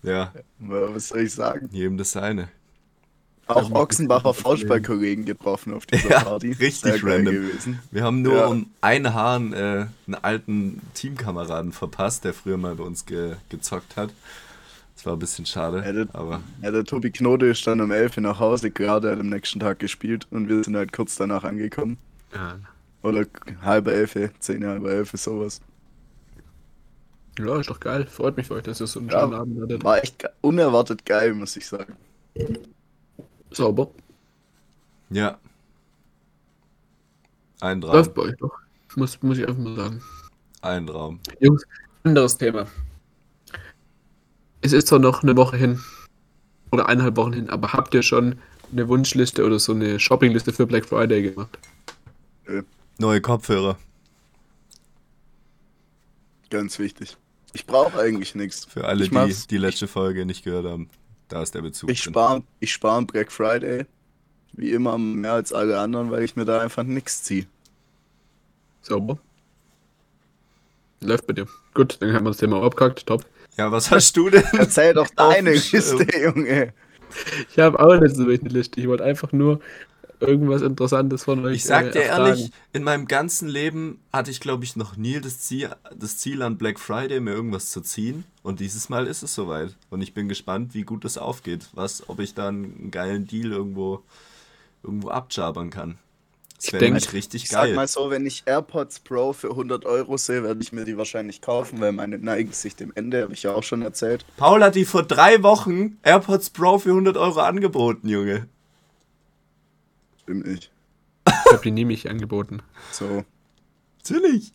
Ja. Was soll ich sagen? Jedem das seine. Auch Ochsenbacher [LAUGHS] Faustball-Kollegen getroffen auf dieser ja, Party. Richtig random. Gewesen. Wir haben nur ja. um einen Hahn äh, einen alten Teamkameraden verpasst, der früher mal bei uns ge gezockt hat. Das war ein bisschen schade. Ja, der, aber ja, der Tobi Knote ist dann um 11 Uhr nach Hause, gerade hat am nächsten Tag gespielt und wir sind halt kurz danach angekommen. Ja. Oder halbe elf, zehn halbe elf, sowas. Ja, ist doch geil. Freut mich für euch, dass ihr so einen ja, schönen Abend hattet. War echt unerwartet geil, muss ich sagen. Sauber. Ja. Ein Traum. Läuft bei euch doch. Muss, muss ich einfach mal sagen. Ein Traum. Jungs, anderes Thema. Es ist zwar noch eine Woche hin. Oder eineinhalb Wochen hin, aber habt ihr schon eine Wunschliste oder so eine Shoppingliste für Black Friday gemacht? Neue Kopfhörer. Ganz wichtig. Ich brauche eigentlich nichts. Für alle, ich die die letzte Folge nicht gehört haben, da ist der Bezug. Ich spare ich spar Black Friday wie immer mehr als alle anderen, weil ich mir da einfach nichts ziehe. Sauber. Läuft bei dir. Gut, dann haben wir das Thema auch abgehakt. Top. Ja, was hast du denn? Erzähl doch [LAUGHS] deine. Liste, Junge. Ich habe auch nicht so eine Liste. Ich wollte einfach nur irgendwas Interessantes von euch Ich sag äh, dir erfragen. ehrlich, in meinem ganzen Leben hatte ich, glaube ich, noch nie das Ziel, das Ziel an Black Friday, mir irgendwas zu ziehen. Und dieses Mal ist es soweit. Und ich bin gespannt, wie gut das aufgeht. Was, ob ich da einen geilen Deal irgendwo, irgendwo abjabern kann. Das Ich wäre nämlich richtig Ich geil. sag mal so, wenn ich AirPods Pro für 100 Euro sehe, werde ich mir die wahrscheinlich kaufen, weil meine neigen sich dem Ende, habe ich ja auch schon erzählt. Paul hat die vor drei Wochen AirPods Pro für 100 Euro angeboten, Junge. Stimmt nicht. Ich habe die nie mich angeboten. So, Natürlich.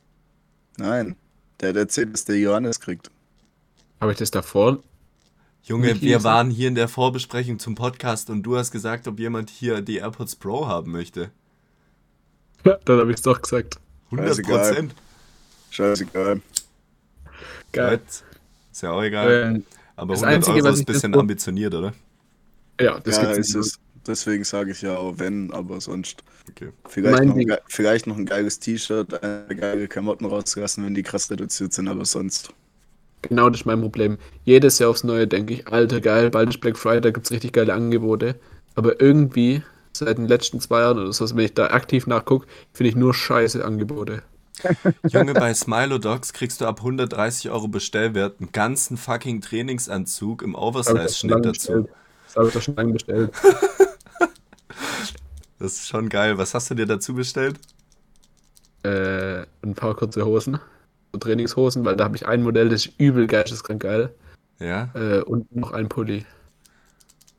nein. Der hat erzählt, dass der Johannes kriegt. Habe ich das davor? Junge, Nicht wir waren hier in der Vorbesprechung zum Podcast und du hast gesagt, ob jemand hier die AirPods Pro haben möchte. Ja, dann habe ich es doch gesagt. 100 Scheißegal. Prozent. Scheißegal. Geil. Ist ja auch egal. Ähm, Aber das 100 Einzige, Euro was ist ein bisschen ambitioniert, oder? ja, das ja, gibt's ist nicht. es. Deswegen sage ich ja auch wenn, aber sonst. Okay. Vielleicht, noch ein, vielleicht noch ein geiles T-Shirt, äh, geile Klamotten rauslassen, wenn die krass reduziert sind, aber sonst. Genau das ist mein Problem. Jedes Jahr aufs Neue denke ich, alter geil, bald ist Black Friday, da gibt es richtig geile Angebote. Aber irgendwie, seit den letzten zwei Jahren oder so, wenn ich da aktiv nachgucke, finde ich nur scheiße Angebote. [LAUGHS] Junge, bei Smilodogs kriegst du ab 130 Euro Bestellwert einen ganzen fucking Trainingsanzug im Oversize-Schnitt dazu. bestellt. Das habe ich doch schon lange bestellt. [LAUGHS] Das ist schon geil. Was hast du dir dazu bestellt? äh, ein paar kurze Hosen, so Trainingshosen, weil da habe ich ein Modell, das ist übel geisteskrank geil. Ja, Äh, und noch ein Pulli.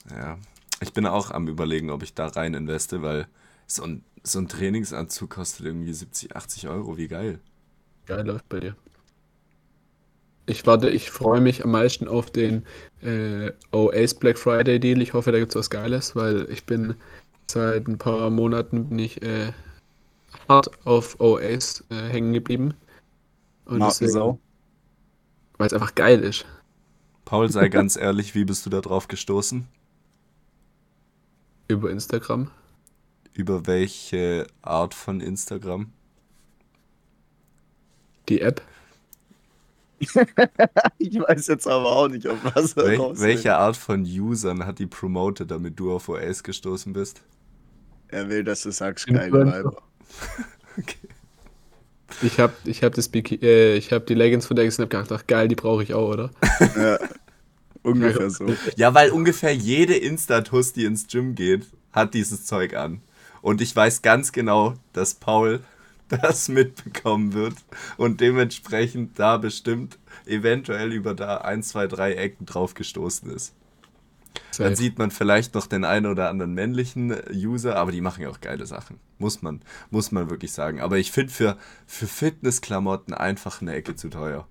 ja. Ich bin auch am überlegen, ob ich da rein investe, weil so ein, so ein Trainingsanzug kostet irgendwie 70, 80 Euro. Wie geil. Geil läuft bei dir. Ich warte, ich freue mich am meisten auf den äh, OAS Black Friday Deal. Ich hoffe, da gibt es was Geiles, weil ich bin seit ein paar Monaten bin ich äh, hart auf OAS äh, hängen geblieben. Und Markensau. weil es einfach geil ist. Paul, sei [LAUGHS] ganz ehrlich, wie bist du da drauf gestoßen? Über Instagram. Über welche Art von Instagram? Die App. [LAUGHS] Ich weiß jetzt aber auch nicht, auf was er Wel welche Art von Usern hat die promoted, damit du auf OS gestoßen bist? Er will, dass du sagst, geile. Weiber. [LAUGHS] Okay. Ich habe ich hab das Biki äh, ich hab die Leggings von der hab gedacht, ach geil, die brauche ich auch, oder? [LAUGHS] Ja, ungefähr so. Ja, weil ungefähr jede Instatus, die ins Gym geht, hat dieses Zeug an. Und ich weiß ganz genau, dass Paul [LAUGHS] das mitbekommen wird und dementsprechend da bestimmt eventuell über da ein, zwei, drei Ecken drauf gestoßen ist. Dann Safe. sieht man vielleicht noch den einen oder anderen männlichen User, aber die machen ja auch geile Sachen. Muss man, muss man wirklich sagen. Aber ich finde für, für Fitnessklamotten einfach eine Ecke zu teuer.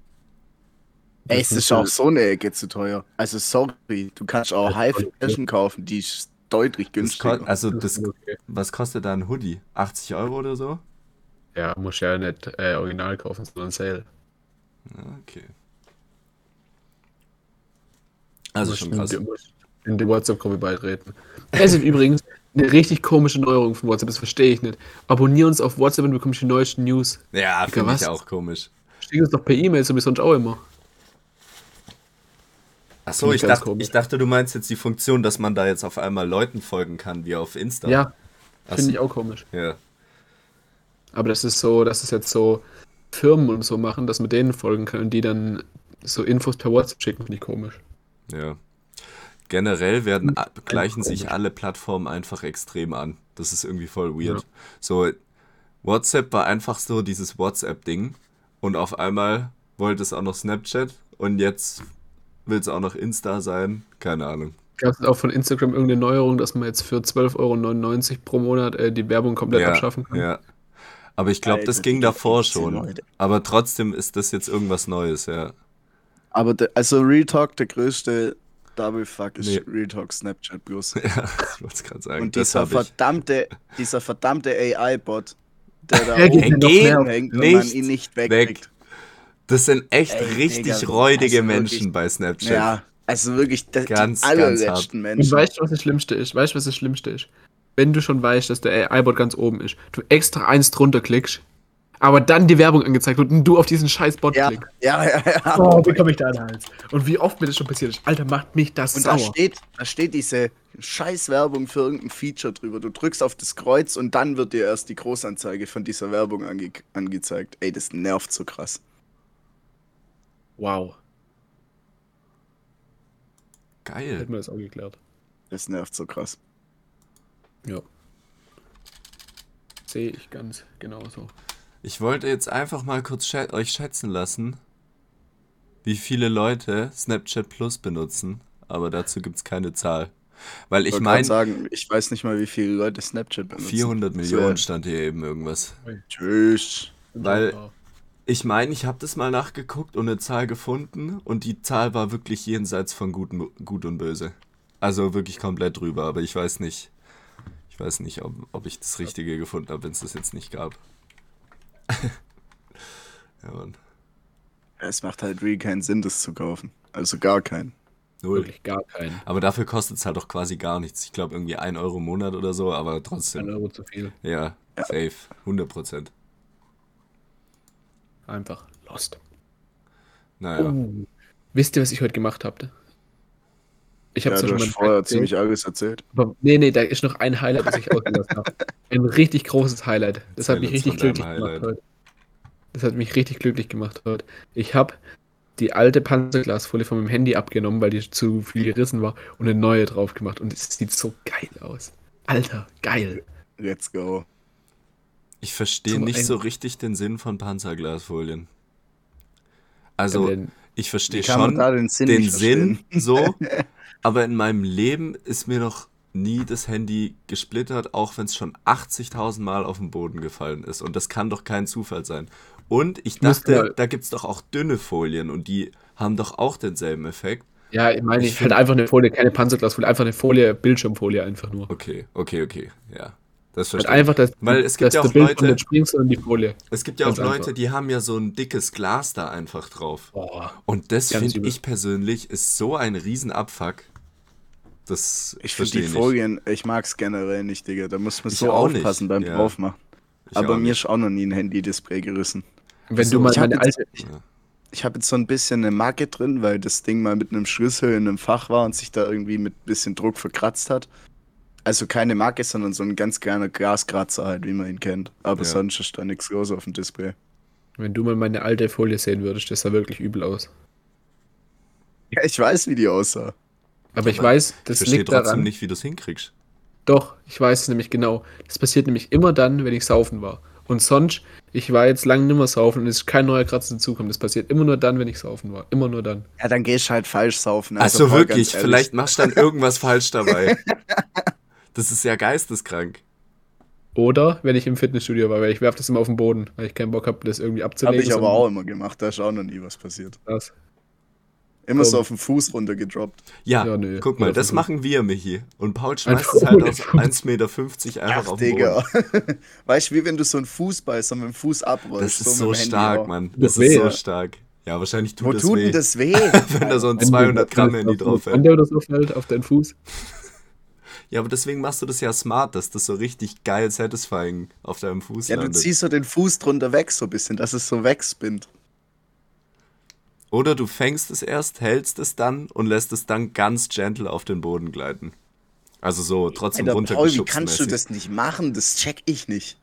Ey, es ist auch so eine Ecke zu teuer. Also sorry, du kannst auch High Fashion kaufen, die ist deutlich Das günstiger. also Das das, ist okay. was kostet da ein Hoodie? 80 Euro oder so? Ja, muss ja nicht äh, original kaufen, sondern Sale. Ja, okay. Also schon in krass. In die WhatsApp-Gruppe beitreten. Es ist übrigens eine richtig komische Neuerung von WhatsApp, das verstehe ich nicht. Abonnier uns auf WhatsApp und bekommst die neuesten News. Ja, finde was? ich auch komisch. Schick uns doch per E-Mail, so wie sonst auch immer. Achso, ich komisch. ich dachte, du meinst jetzt die Funktion, dass man da jetzt auf einmal Leuten folgen kann, wie auf Insta. Ja, finde ich auch komisch. Ja. Aber das ist so, dass es jetzt so Firmen und so machen, dass man denen folgen kann und die dann so Infos per WhatsApp schicken, finde ich komisch. Ja. Generell werden gleichen sich alle Plattformen einfach extrem an. Das ist irgendwie voll weird. Ja. So, WhatsApp war einfach so dieses WhatsApp-Ding und auf einmal wollte es auch noch Snapchat und jetzt will es auch noch Insta sein. Keine Ahnung. Gab es auch von Instagram irgendeine Neuerung, dass man jetzt für 12,99 Euro pro Monat äh, die Werbung komplett Ja, abschaffen kann? ja. Aber ich glaube, das ging davor schon. Aber trotzdem ist das jetzt irgendwas Neues, ja. Aber de, also Real Talk, der größte Double Fuck ist Nee. Real Talk Snapchat Plus. [LAUGHS] Ja, ich wollte es gerade sagen. Und dieser verdammte, dieser verdammte AI-Bot, der da [LAUGHS] oben hängt und man ihn nicht weg. wegkriegt. Das sind echt Ey, richtig Digga, räudige also Menschen wirklich- bei Snapchat. Ja, also wirklich das, Ganz, die ganz allerletzten Und Menschen. weißt du, was das Schlimmste ist? Weißt du, was das Schlimmste ist? wenn du schon weißt, dass der AI-Bot ganz oben ist, du extra eins drunter klickst, aber dann die Werbung angezeigt wird und du auf diesen scheiß Bot Ja, klickst. ja, ja. ja. Oh, wie komme ich da an den Hals? Und wie oft mir das schon passiert ist. Alter, macht mich das Und da sauer. steht, da steht diese Scheiß-Werbung für irgendein Feature drüber. Du drückst auf das Kreuz und dann wird dir erst die Großanzeige von dieser Werbung ange angezeigt. Ey, das nervt so krass. Wow. Geil. Hätten wir das auch geklärt. Das nervt so krass. Ja. Sehe ich ganz genauso. Ich wollte jetzt einfach mal kurz schä euch schätzen lassen, wie viele Leute Snapchat Plus benutzen, aber dazu gibt es keine Zahl. Weil ich wollte meine, sagen, ich weiß nicht mal, wie viele Leute Snapchat benutzen. 400 Millionen stand hier eben irgendwas. Tschüss. Weil- Ich meine, ich habe das mal nachgeguckt und eine Zahl gefunden und die Zahl war wirklich jenseits von gut, und- gut und böse. Also wirklich komplett drüber, aber ich weiß nicht. Ich weiß nicht, ob, ob ich das Richtige gefunden habe, wenn es das jetzt nicht gab. [LAUGHS] ja, Mann. Es macht halt really keinen Sinn, das zu kaufen. Also gar keinen. Null. Wirklich gar keinen. Aber dafür kostet es halt auch quasi gar nichts. Ich glaube irgendwie 1 Euro im Monat oder so, aber Ein trotzdem. Euro zu viel. Ja, safe. 100 Prozent. Einfach lost. Naja. Oh. Wisst ihr, was ich heute gemacht habe? Ich habe Ja, schon hast mal vorher ziemlich alles erzählt. Aber nee, nee, da ist noch ein Highlight, das ich ausgelassen habe. [LAUGHS] Ein richtig großes Highlight. Das hat mich richtig glücklich gemacht Highlight. heute. Das hat mich richtig glücklich gemacht heute. Ich habe die alte Panzerglasfolie von meinem Handy abgenommen, weil die zu viel gerissen war und eine neue drauf gemacht. Und es sieht so geil aus. Alter, geil. Let's go. Ich verstehe So nicht so richtig den Sinn von Panzerglasfolien. Also, Ja, denn- ich verstehe schon da den Sinn den Sinn so, [LAUGHS] aber in meinem Leben ist mir noch nie das Handy gesplittert, auch wenn es schon 80.000 Mal auf den Boden gefallen ist. Und das kann doch kein Zufall sein. Und ich dachte, da gibt es doch auch dünne Folien und die haben doch auch denselben Effekt. Ja, ich meine, Ich halt einfach eine Folie, keine Panzerglasfolie, einfach eine Folie, Bildschirmfolie einfach nur. Okay, okay, okay, ja. Das Halt verstehe ich. einfach, dass, Weil es gibt ja auch Leute-. Es gibt ja auch Leute, einfach. die haben ja so ein dickes Glas da einfach drauf. Boah. Und das finde ich persönlich ist so ein Riesenabfuck. Das Ich finde verstehe die nicht. Folien, ich mag es generell nicht, Digga. Da muss man Ich so auch nicht, aufpassen beim ja. Draufmachen. Ich Aber mir nicht. ist auch noch nie ein Handy-Display gerissen. Wenn So, du mal ich meine alte. Ja. Ich habe jetzt so ein bisschen eine Macke drin, weil das Ding mal mit einem Schlüssel in einem Fach war und sich da irgendwie mit ein bisschen Druck verkratzt hat. Also keine Macke, sondern so ein ganz kleiner Glaskratzer halt, wie man ihn kennt. Aber Ja. sonst ist da nichts los auf dem Display. Wenn du mal meine alte Folie sehen würdest, das sah wirklich übel aus. Ja, ich weiß, wie die aussah. Aber ich weiß, Ich das verstehe liegt trotzdem daran. nicht, wie du es hinkriegst. Doch, ich weiß es nämlich genau. Das passiert nämlich immer dann, wenn ich saufen war. Und sonst, ich war jetzt lange nicht mehr saufen und es ist kein neuer Kratzer dazukommen. Das passiert immer nur dann, wenn ich saufen war. Immer nur dann. Ja, dann gehst du halt falsch saufen. Also, Paul, wirklich, vielleicht machst du dann [LAUGHS] irgendwas falsch dabei. Das ist ja geisteskrank. Oder wenn ich im Fitnessstudio war, weil ich werfe das immer auf den Boden, weil ich keinen Bock habe, das irgendwie Habe abzulegen. ich aber auch immer gemacht, da ist auch noch nie was passiert. Das. Immer so Komm. auf den Fuß runtergedroppt. Ja, Ja, nö. guck mal, das machen wir, Michi. Und Paul schmeißt es halt aus Fuß. 1,50 Meter einfach Ach, auf den Boden. Digga. [LAUGHS] weißt du, wie wenn du so einen Fußball so mit dem Fuß abrollst. Das ist so so Handy stark, auch. Mann. Das weh, ist so ja. stark. Ja, wahrscheinlich tut Wo das tut weh. denn das [LAUGHS] weh? Wenn da so ein Wenn 200 du- Gramm wenn Handy das drauf auf fällt. Hand oder so fällt auf deinen Fuß. [LAUGHS] Ja, aber deswegen machst du das ja smart, dass das so richtig geil satisfying auf deinem Fuß Ja, du landet. ziehst so den Fuß drunter weg, so ein bisschen, dass es so wegspinnt. Oder du fängst es erst, hältst es dann und lässt es dann ganz gentle auf den Boden gleiten. Also so trotzdem Alter, Paul, wie runtergeschubst. kannst du das nicht machen? Das check ich nicht.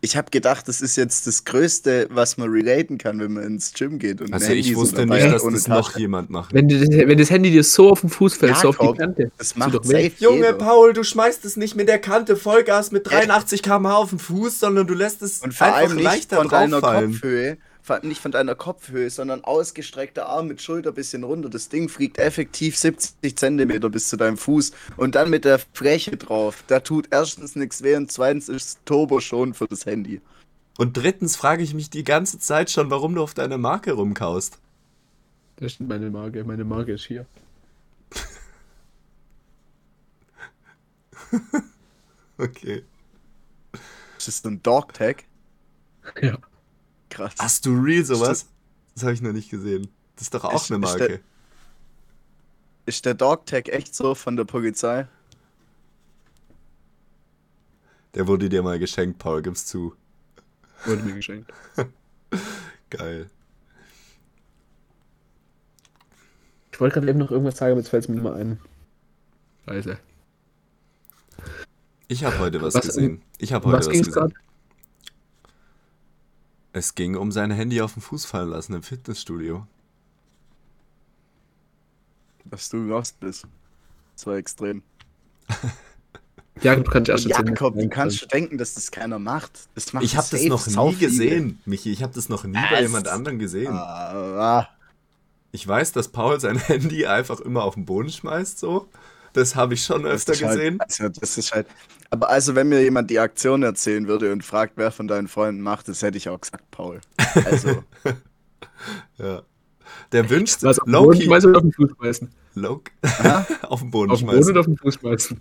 Ich habe gedacht, das ist jetzt das Größte, was man relaten kann, wenn man ins Gym geht. Und Also ich so wusste nicht, dass das noch Tasche. jemand macht. Wenn, du das, wenn das Handy dir so auf den Fuß fällt, so auf die Kante. Das macht doch safe Junge, jeder. Paul, du schmeißt es nicht mit der Kante Vollgas mit 83 km/h auf den Fuß, sondern du lässt es Und vor einfach allem nicht leichter von deiner drauffallen. Kopfhöhe, nicht von deiner Kopfhöhe, sondern ausgestreckter Arm mit Schulter bisschen runter. Das Ding fliegt effektiv 70 Zentimeter bis zu deinem Fuß und dann mit der Fläche drauf. Da tut erstens nichts weh und zweitens ist Turbo schon für das Handy. Und drittens frage ich mich die ganze Zeit schon, warum du auf deine Marke rumkaust. Das ist meine Marke. Meine Marke ist hier. [LAUGHS] Okay. Ist das ein Dog-Tag? Ja. Krass. Hast du real sowas? Das habe ich noch nicht gesehen. Das ist doch auch Ist- eine ist Marke. Ist der Dog-Tag echt so von der Polizei? Der wurde dir mal geschenkt, Paul, gib's zu. Wurde mir geschenkt. [LAUGHS] Geil. Ich wollte gerade eben noch irgendwas sagen, aber jetzt fällt es mir mehr ein. Scheiße. Ich habe heute was, Was- gesehen. Ich habe heute was was gesehen. gerade? Es ging um sein Handy auf den Fuß fallen lassen im Fitnessstudio. Dass du lost bist. Das war extrem. Ja, du kannst erst erzählen. Jakob, wie kannst du denken, dass das keiner macht? Das macht Ich habe das noch nie viele. gesehen, Michi. Ich habe das noch nie bei Was? jemand anderem gesehen. Ah, Ich weiß, dass Paul sein [LAUGHS] Handy einfach immer auf den Boden schmeißt, so. Das habe ich schon öfter halt, gesehen. Also, das ist halt. Aber also, wenn mir jemand die Aktion erzählen würde und fragt, wer von deinen Freunden macht, das hätte ich auch gesagt, Paul. Also, [LAUGHS] Ja. Der wünscht Was auf den Boden Loki. schmeißen oder auf den Fuß schmeißen? Loki [LAUGHS] auf den Boden Auf den Boden schmeißen. oder auf den Fuß schmeißen?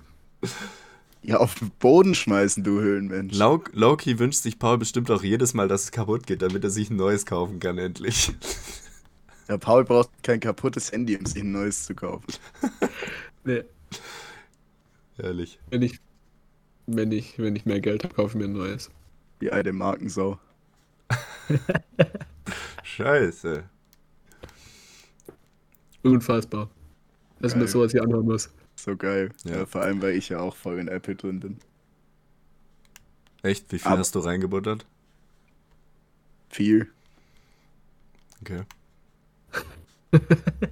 ja, auf den Boden schmeißen, du Höhlenmensch. Loki wünscht sich Paul bestimmt auch jedes Mal, dass es kaputt geht, damit er sich ein neues kaufen kann, endlich. Ja, Paul braucht kein kaputtes Handy, um sich ein neues zu kaufen. Nee, Ehrlich. wenn ich, wenn ich, wenn ich mehr Geld habe, kaufe ich mir ein neues. Die alte Markensau. [LAUGHS] Scheiße. Unfassbar. Dass man Geil. sowas hier anhören muss. So geil. Ja. Ja. vor allem, weil ich ja auch voll in Apple drin bin. Echt? Wie viel Aber- hast du reingebuttert? Viel. Okay. [LAUGHS]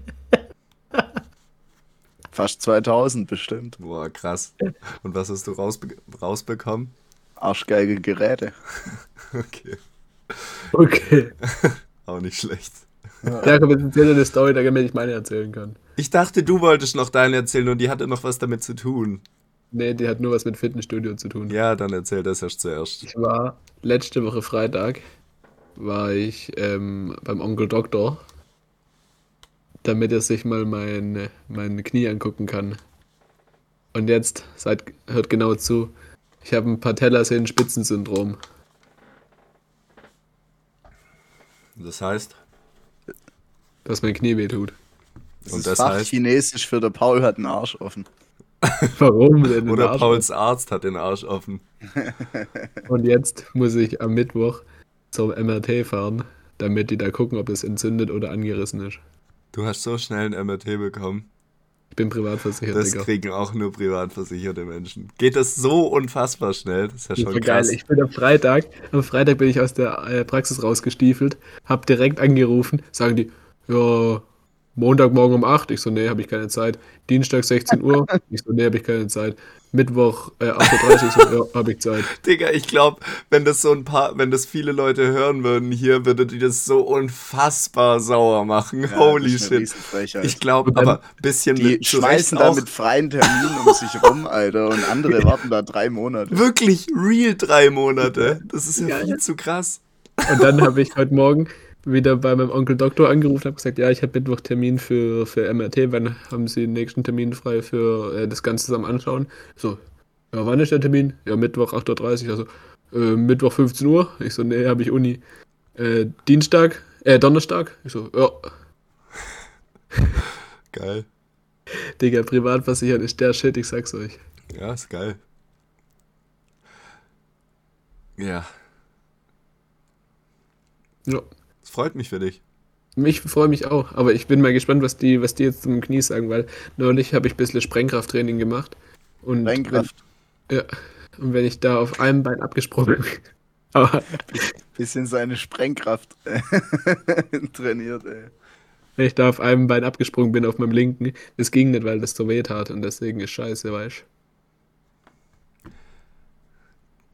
Fast 2000 bestimmt. Boah, krass. Und was hast du rausbe rausbekommen? Arschgeige Geräte. [LAUGHS] Okay. Okay. [LAUGHS] Auch nicht schlecht. Jakob, jetzt erzähl dir eine Story, damit ich meine erzählen kann. Ich dachte, du wolltest noch deine erzählen und die hatte noch was damit zu tun. Nee, die hat nur was mit Fitnessstudio zu tun. Ja, dann erzähl das erst zuerst. Ich war letzte Woche Freitag, war ich ähm, beim Onkel Doktor, damit er sich mal mein, mein Knie angucken kann. Und jetzt, seid, hört genau zu, ich habe ein Patellasehenspitzensyndrom. Das heißt, dass mein Knie wehtut. Das Und ist das heißt- Fachchinesisch für der Paul hat einen Arsch offen. [LAUGHS] Warum denn? den oder Arsch? Pauls Arzt hat den Arsch offen. [LAUGHS] Und jetzt muss ich am Mittwoch zum MRT fahren, damit die da gucken, ob es entzündet oder angerissen ist. Du hast so schnell ein MRT bekommen. Ich bin privat versichert, Das Digga. kriegen auch nur privat versicherte Menschen. Geht das so unfassbar schnell? Das ist ja schon geil. krass. Ich bin am Freitag, am Freitag bin ich aus der äh, Praxis rausgestiefelt, hab direkt angerufen, sagen die, ja, Montagmorgen um 8. Ich so, nee, habe ich keine Zeit. Dienstag 16 Uhr. [LAUGHS] Ich so, nee, habe ich keine Zeit. Mittwoch äh, 8.30 Uhr. So, ja, habe ich Zeit. [LAUGHS] Digga, ich glaube, wenn das so ein paar, wenn das viele Leute hören würden hier, würde die das so unfassbar sauer machen. Ja, Holy shit. Ich glaube, aber ein bisschen Die mit schmeißen da mit freien Terminen um sich rum, Alter, und andere [LAUGHS] warten da drei Monate. wirklich real drei Monate. Das ist ja Geil. viel zu krass. Und dann habe ich heute Morgen wieder bei meinem Onkel Doktor angerufen und habe gesagt, ja, ich habe Mittwoch Termin für, für MRT. Wann haben Sie den nächsten Termin frei für äh, das Ganze zusammen anschauen? So, ja, wann ist der Termin? Ja, Mittwoch 8.30 Uhr. Also, äh, Mittwoch 15 Uhr? Ich so, nee, habe ich Uni. Äh, Dienstag, äh, Donnerstag? Ich so, ja, [LAUGHS] Geil. Digga, privatversichert ist der Shit, ich sag's euch. Ja, ist geil. Ja, Ja. Es freut mich für dich. Ich freue mich auch, aber ich bin mal gespannt, was die, was die jetzt zum Knie sagen, weil neulich habe ich ein bisschen Sprengkrafttraining gemacht. Und Sprengkraft. Wenn, ja, und wenn ich da auf einem Bein abgesprungen bin. [LAUGHS] Aber Bisschen seine Sprengkraft äh, [LAUGHS] trainiert, ey. wenn ich da auf einem Bein abgesprungen bin, auf meinem linken, das ging nicht, weil das so weh tat und deswegen ist scheiße, weißt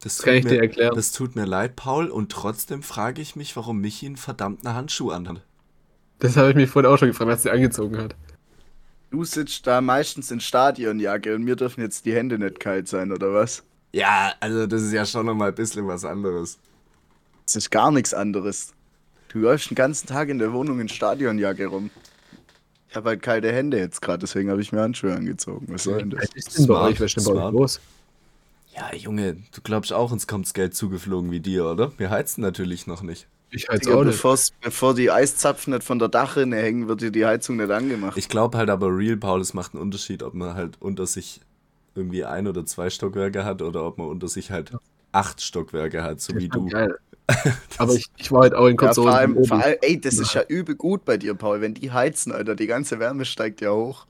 Das, Das kann ich tut dir mir, erklären. das tut mir leid, Paul, und trotzdem frage ich mich, warum Michi einen verdammten Handschuh anhat. Das habe ich mich vorhin auch schon gefragt, was sie angezogen hat. Du sitzt da meistens in Stadionjacke und mir dürfen jetzt die Hände nicht kalt sein, oder was? Ja, also das ist ja schon nochmal ein bisschen was anderes. Das ist gar nichts anderes. Du läufst den ganzen Tag in der Wohnung in Stadionjacke rum. Ich habe halt kalte Hände jetzt gerade, deswegen habe ich mir Handschuhe angezogen. Was soll denn das? Was ist denn bei euch? Was ist denn bei euch los? Ja, Junge, du glaubst auch, uns kommt das Geld zugeflogen wie dir, oder? Wir heizen natürlich noch nicht. Ich heiz Digga, auch nicht. bevor die Eiszapfen nicht von der Dachrinne hängen, wird dir die Heizung nicht angemacht. Ich glaube halt aber real, Paul, es macht einen Unterschied, ob man halt unter sich irgendwie ein oder zwei Stockwerke hat oder ob man unter sich halt acht Stockwerke hat, so wie du. Geil. [LAUGHS] Aber ich, ich war halt auch in Ja, Kurzhosen. vor allem, vor allem, ey, das ist ja übel gut bei dir, Paul. Wenn die heizen, Alter, die ganze Wärme steigt ja hoch.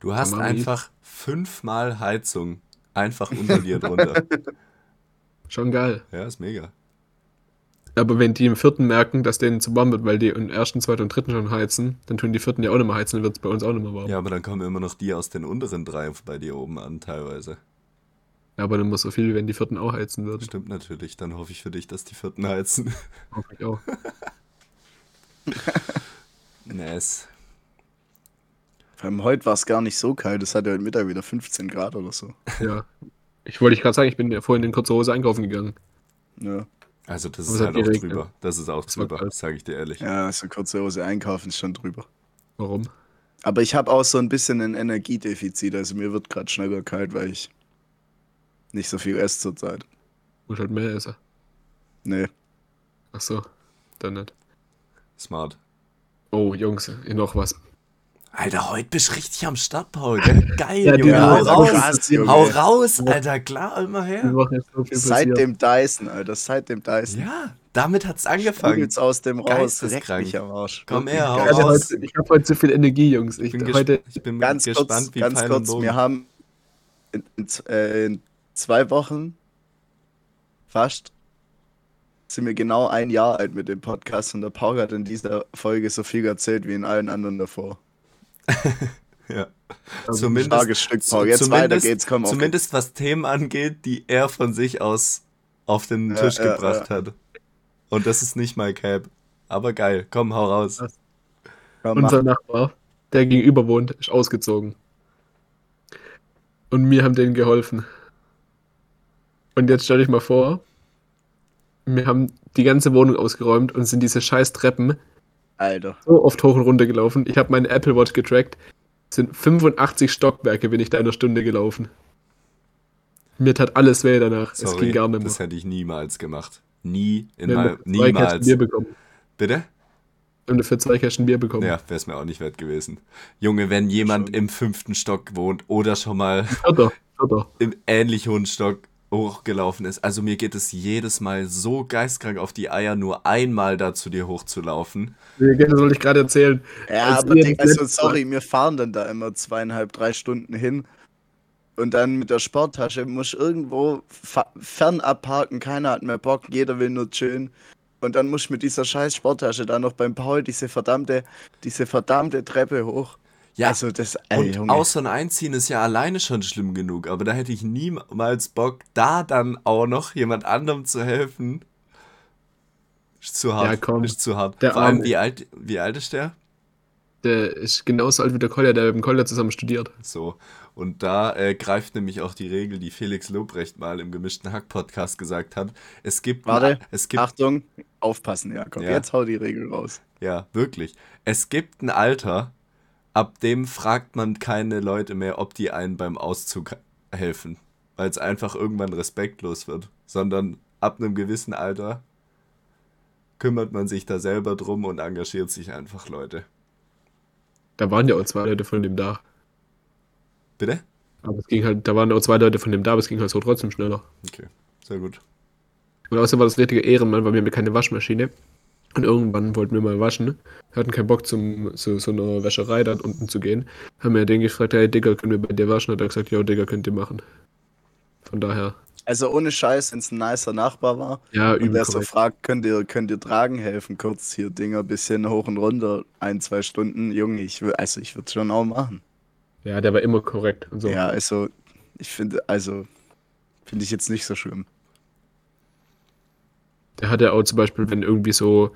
Du hast einfach fünfmal Heizung einfach unter dir drunter. [LAUGHS] Schon geil. Ja, ist mega. Aber wenn die im vierten merken, dass denen zu warm wird, weil die im ersten, zweiten und dritten schon heizen, dann tun die vierten ja auch nicht mehr heizen, dann wird es bei uns auch nicht mehr warm. Ja, aber dann kommen immer noch die aus den unteren drei bei dir oben an, teilweise. Ja, aber dann muss so viel, wie wenn die vierten auch heizen würden. Stimmt natürlich. Dann hoffe ich für dich, dass die vierten heizen. Hoffe ich auch. [LAUGHS] nice. Vor allem heute war es gar nicht so kalt. Es hatte heute Mittag wieder 15 Grad oder so. [LAUGHS] Ja. Ich wollte gerade sagen, ich bin ja vorhin in kurzer Hose einkaufen gegangen. Ja, Also das Aber ist halt auch drüber. Das ist auch drüber, sage ich dir ehrlich. ja so kurze Hose einkaufen ist schon drüber. Warum? Aber ich habe auch so ein bisschen ein Energiedefizit. Also mir wird gerade schneller kalt, weil ich nicht so viel esse zurzeit. Muss halt mehr essen. Nee. Ach so. Dann nicht. Smart. Oh, Jungs, hier noch was. Alter, heute bist du richtig am Start, Paul. Gell? [LAUGHS] Geil, Ja, Junge. hau raus. Junge. Hau raus, Alter. Klar, immer her. So Seit dem Dyson, Alter. Seit dem Dyson. Ja, damit hat's angefangen. Sprudelt's aus dem raus. Geisteskrank. am Arsch. Komm her, hau. Also raus. heute, ich habe heute so viel Energie, Jungs. Ich, bin, heute, ich bin Ganz gespannt, kurz, wie ganz Pfeil kurz. Wir haben in, in, äh, in zwei Wochen fast sind wir genau ein Jahr alt mit dem Podcast und der Paul hat in dieser Folge so viel erzählt wie in allen anderen davor. [LAUGHS] Ja. Also, zumindest, Starkes Stück, Paul. Jetzt zumindest, weiter geht's, komm Zumindest was Themen angeht, die er von sich aus auf den Ja, Tisch ja, gebracht hat. Und das ist nicht mal Cap. Aber geil, komm, hau raus. Komm, mach. unser Nachbar, der gegenüber wohnt, ist ausgezogen. Und mir haben denen geholfen. Und jetzt stell dich mal vor, wir haben die ganze Wohnung ausgeräumt und sind diese scheiß Treppen Alter. so oft hoch und runter gelaufen. Ich habe meine Apple Watch getrackt. Es sind 85 Stockwerke, bin ich da in einer Stunde gelaufen. Mir tat alles weh danach. es Sorry, ging gar nicht mehr. das hätte ich niemals gemacht. Nie, in meinem, niemals. Bier bekommen. Bitte? Haben dafür zwei Kästen Bier bekommen. Ja, wäre es mir auch nicht wert gewesen. Junge, wenn jemand Schon. im vierten Stock wohnt oder schon mal Vierter, vierter. [LAUGHS] im ähnlich hohen Stock hochgelaufen ist. Also mir geht es jedes Mal so geistkrank auf die Eier, nur einmal da zu dir hochzulaufen. Das soll ich gerade erzählen. Ja, Als aber das also sorry, wir fahren dann da immer zweieinhalb, drei Stunden hin. Und dann mit der Sporttasche muss irgendwo fernab parken, keiner hat mehr Bock, jeder will nur chillen. Und dann muss ich mit dieser scheiß Sporttasche da noch beim Paul diese verdammte, diese verdammte Treppe hoch. Ja, Also das, ey, und Junge. Aus- und Einziehen ist ja alleine schon schlimm genug, aber da hätte ich niemals Bock, da dann auch noch jemand anderem zu helfen. Ist zu hart. Ja, komm. Ist zu hart. Der Vor allem, Arme. wie alt, wie alt ist der? Der ist genauso alt wie der Kolja, der mit dem Kolja zusammen studiert. So. Und da äh, greift nämlich auch die Regel, die Felix Lobrecht mal im gemischten Hack-Podcast gesagt hat. Es gibt. Warte, es gibt Achtung, aufpassen, Jakob. Ja. Jetzt hau die Regel raus. Ja, wirklich. Es gibt ein Alter, ab dem fragt man keine Leute mehr, ob die einen beim Auszug helfen. Weil es einfach irgendwann respektlos wird. Sondern ab einem gewissen Alter kümmert man sich da selber drum und engagiert sich einfach Leute. Da waren ja auch zwei Leute von dem da. Bitte? Aber es ging halt, da waren auch zwei Leute von dem da, aber es ging halt so trotzdem schneller. Okay, sehr gut. Und außerdem war das richtige Ehrenmann, weil wir haben keine Waschmaschine. Und irgendwann wollten wir mal waschen. Hatten keinen Bock, zum, zu so einer Wäscherei da unten zu gehen. Haben wir den gefragt, hey Digga, können wir bei dir waschen? Hat er gesagt, ja, Digga, könnt ihr machen. Von daher, Also ohne Scheiß, wenn es ein nicer Nachbar war, ja, und übel der so fragt, könnt ihr, könnt ihr tragen helfen, kurz hier Dinger bisschen hoch und runter, ein, zwei Stunden, Junge, ich will, also ich würde es schon auch machen. Ja, der war immer korrekt und so. Ja, also ich finde, also finde ich jetzt nicht so schlimm. Der hat ja auch zum Beispiel, wenn irgendwie so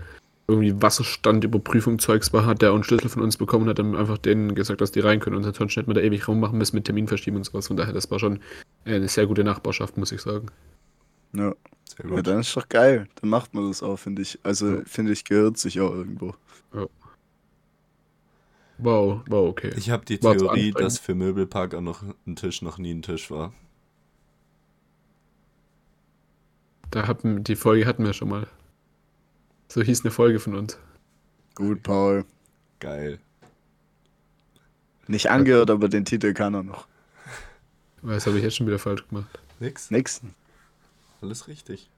irgendwie Wasserstandüberprüfung Zeugs war, hat der auch einen Schlüssel von uns bekommen und hat dann einfach denen gesagt, dass die rein können. Und sonst hätten wir da ewig rummachen müssen mit Termin verschieben und sowas. Von daher, das war schon eine sehr gute Nachbarschaft, muss ich sagen. Ja, Sehr ja gut. dann ist doch geil. Dann macht man das auch, finde ich. Also Ja. finde ich, gehört sich auch irgendwo. Wow, wow, okay. Ich habe die War Theorie, dass für Möbelpark auch noch ein Tisch noch nie ein Tisch war. Da hatten, die Folge hatten wir schon mal. So hieß eine Folge von uns. Gut, Paul. Geil. Nicht angehört, aber den Titel kann er noch. Was habe ich jetzt schon wieder falsch gemacht? Nix. Nix. Alles richtig.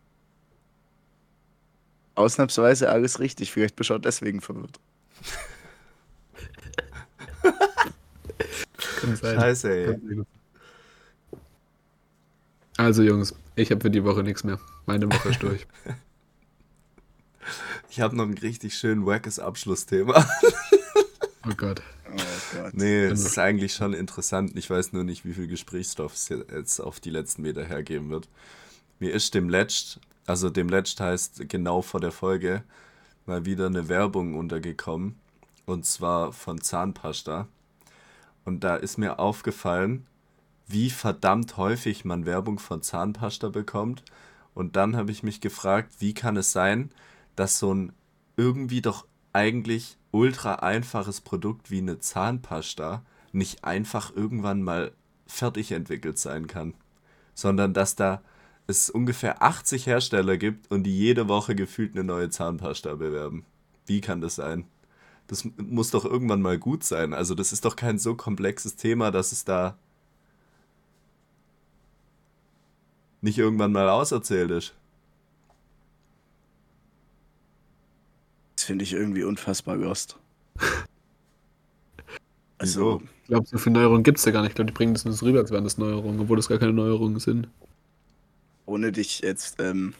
Ausnahmsweise alles richtig. Vielleicht auch deswegen verwirrt. Scheiße, ey. Also Jungs, ich habe für die Woche nichts mehr. Meine Woche ist durch. [LAUGHS] Ich habe noch ein richtig schön wackes Abschlussthema. Oh Gott. Oh Gott. Nee, es ist eigentlich schon interessant. Ich weiß nur nicht, wie viel Gesprächsstoff es jetzt auf die letzten Meter hergeben wird. Mir ist dem Letzt, also dem Letzt heißt genau vor der Folge, mal wieder eine Werbung untergekommen. Und zwar von Zahnpasta. Und da ist mir aufgefallen, wie verdammt häufig man Werbung von Zahnpasta bekommt. Und dann habe ich mich gefragt, wie kann es sein, dass so ein irgendwie doch eigentlich ultra einfaches Produkt wie eine Zahnpasta nicht einfach irgendwann mal fertig entwickelt sein kann, sondern dass da es ungefähr 80 Hersteller gibt und die jede Woche gefühlt eine neue Zahnpasta bewerben. Wie kann das sein? Das muss doch irgendwann mal gut sein. Also das ist doch kein so komplexes Thema, dass es da nicht irgendwann mal auserzählt ist. Das finde ich irgendwie unfassbar lost. [LAUGHS] Wieso? Also, Ich glaube, so viele Neuerungen gibt es ja gar nicht. Ich glaube, die bringen das nur so rüber, als wären das Neuerungen, obwohl das gar keine Neuerungen sind. ohne dich jetzt ähm,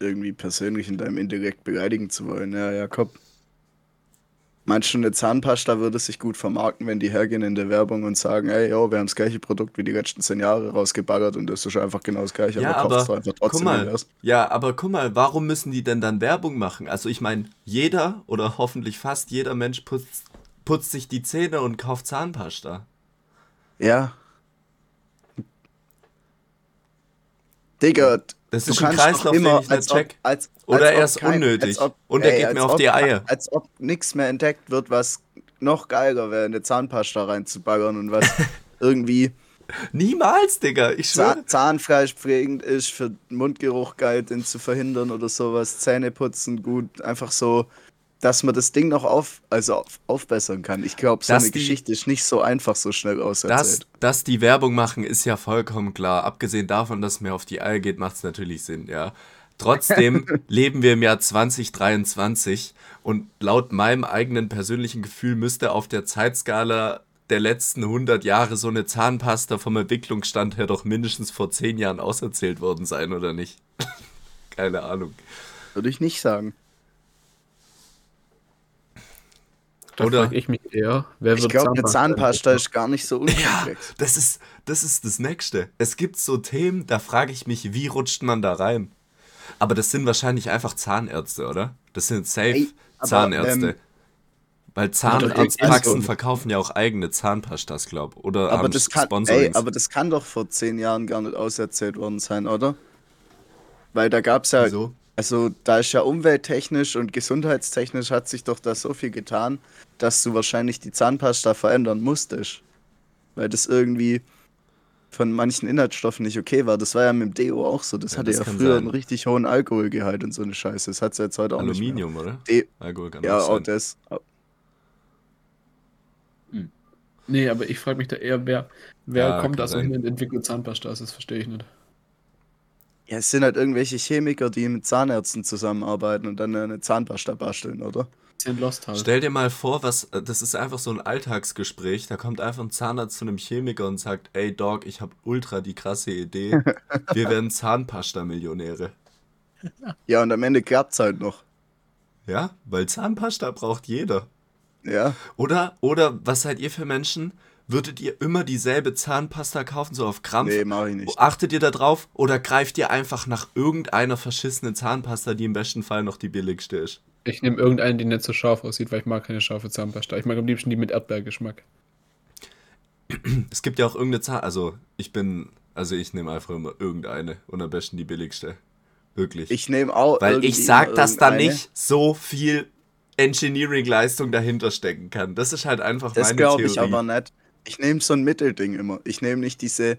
irgendwie persönlich in deinem Intellekt beleidigen zu wollen. Ja, Jakob. Meinst du, eine Zahnpasta würde sich gut vermarkten, wenn die hergehen in der Werbung und sagen, ey, yo, wir haben das gleiche Produkt wie die letzten zehn Jahre rausgebaggert und das ist einfach genau das gleiche, Ja, aber doch einfach guck trotzdem mal, erst. ja, aber guck mal, warum müssen die denn dann Werbung machen? Also ich meine, jeder oder hoffentlich fast jeder Mensch putzt, putzt sich die Zähne und kauft Zahnpasta. Ja. Digga, Das du ist ein Kreislauf, den immer, ich als ob, check. als, Oder als er ist kein- unnötig. ob- Und er ey, geht mir auf ob die Eier. Als ob nichts mehr entdeckt wird, was noch geiler wäre, eine Zahnpasta reinzubaggern und was [LAUGHS] irgendwie Niemals, Digga, ich schwöre. Zahn Zahnfleischpflegend ist, für Mundgeruch geil, den zu verhindern oder sowas, Zähneputzen gut, einfach so, dass man das Ding noch auf, also auf, aufbessern kann. Ich glaube, so Dass eine die- Geschichte ist nicht so einfach so schnell Dass, auserzählt. dass die Werbung machen, ist ja vollkommen klar. Abgesehen davon, dass es mir auf die Eier geht, macht es natürlich Sinn, ja. Trotzdem [LAUGHS] leben wir im Jahr 2023 und laut meinem eigenen persönlichen Gefühl müsste auf der Zeitskala der letzten 100 Jahre so eine Zahnpasta vom Entwicklungsstand her doch mindestens vor 10 Jahren auserzählt worden sein, oder nicht? [LAUGHS] Keine Ahnung. Würde ich nicht sagen. Da Oder- frage ich mich eher, wer Ich wird glaube, eine Zahnpasta ist gar nicht so Ja, unkomplex. das ist, das ist das Nächste. Es gibt so Themen, da frage ich mich, wie rutscht man da rein? Aber das sind wahrscheinlich einfach Zahnärzte, oder? Das sind safe Ey, aber, Zahnärzte. ähm, Weil Zahnarztpraxen also- verkaufen ja auch eigene Zahnpastas, glaub. Oder Aber haben das, kann, ey, aber das kann doch vor zehn Jahren gar nicht auserzählt worden sein, oder? Weil da gab es ja, Wieso? Also da ist ja umwelttechnisch und gesundheitstechnisch hat sich doch da so viel getan, dass du wahrscheinlich die Zahnpasta verändern musstest. Weil das irgendwie von manchen Inhaltsstoffen nicht okay war. Das war ja mit dem Deo auch so. Das Ja, hatte das ja früher sein. einen richtig hohen Alkoholgehalt und so eine Scheiße. Das hat es jetzt heute auch Aluminium, oder? nicht mehr. De Alkohol kann ja, auch auch sein. das. Nee, aber ich frage mich da eher, wer, wer Ja, kommt so sein. hin und entwickelt Zahnpasta? Das verstehe ich nicht. Ja, es sind halt irgendwelche Chemiker, die mit Zahnärzten zusammenarbeiten und dann eine Zahnpasta basteln, oder? Bisschen Lost halt. Stell dir mal vor, was, äh, das ist einfach so ein Alltagsgespräch. Da kommt einfach ein Zahnarzt zu einem Chemiker und sagt: Ey, Dog, ich habe ultra die krasse Idee. [LAUGHS] Wir werden Zahnpasta-Millionäre. Ja, und am Ende klappt's halt noch. Ja, weil Zahnpasta braucht jeder. Ja. Oder, oder was seid ihr für Menschen? Würdet ihr immer dieselbe Zahnpasta kaufen, so auf Krampf? Nee, mach ich nicht. Achtet ihr da drauf? Oder greift ihr einfach nach irgendeiner verschissenen Zahnpasta, die im besten Fall noch die billigste ist? Ich nehme irgendeinen, die nicht so scharf aussieht, weil ich mag keine scharfe Zahnpasta. Ich mag am liebsten die mit Erdbeergeschmack. Es gibt ja auch irgendeine Zahn. Also, ich bin. Also, ich nehme einfach immer irgendeine und am besten die billigste. Wirklich. Ich nehme auch. Weil ich sag, dass da irgendeine. nicht so viel Engineering-Leistung dahinter stecken kann. Das ist halt einfach Das meine glaube Theorie. ich aber nicht. Ich nehme so ein Mittelding immer. Ich nehme nicht diese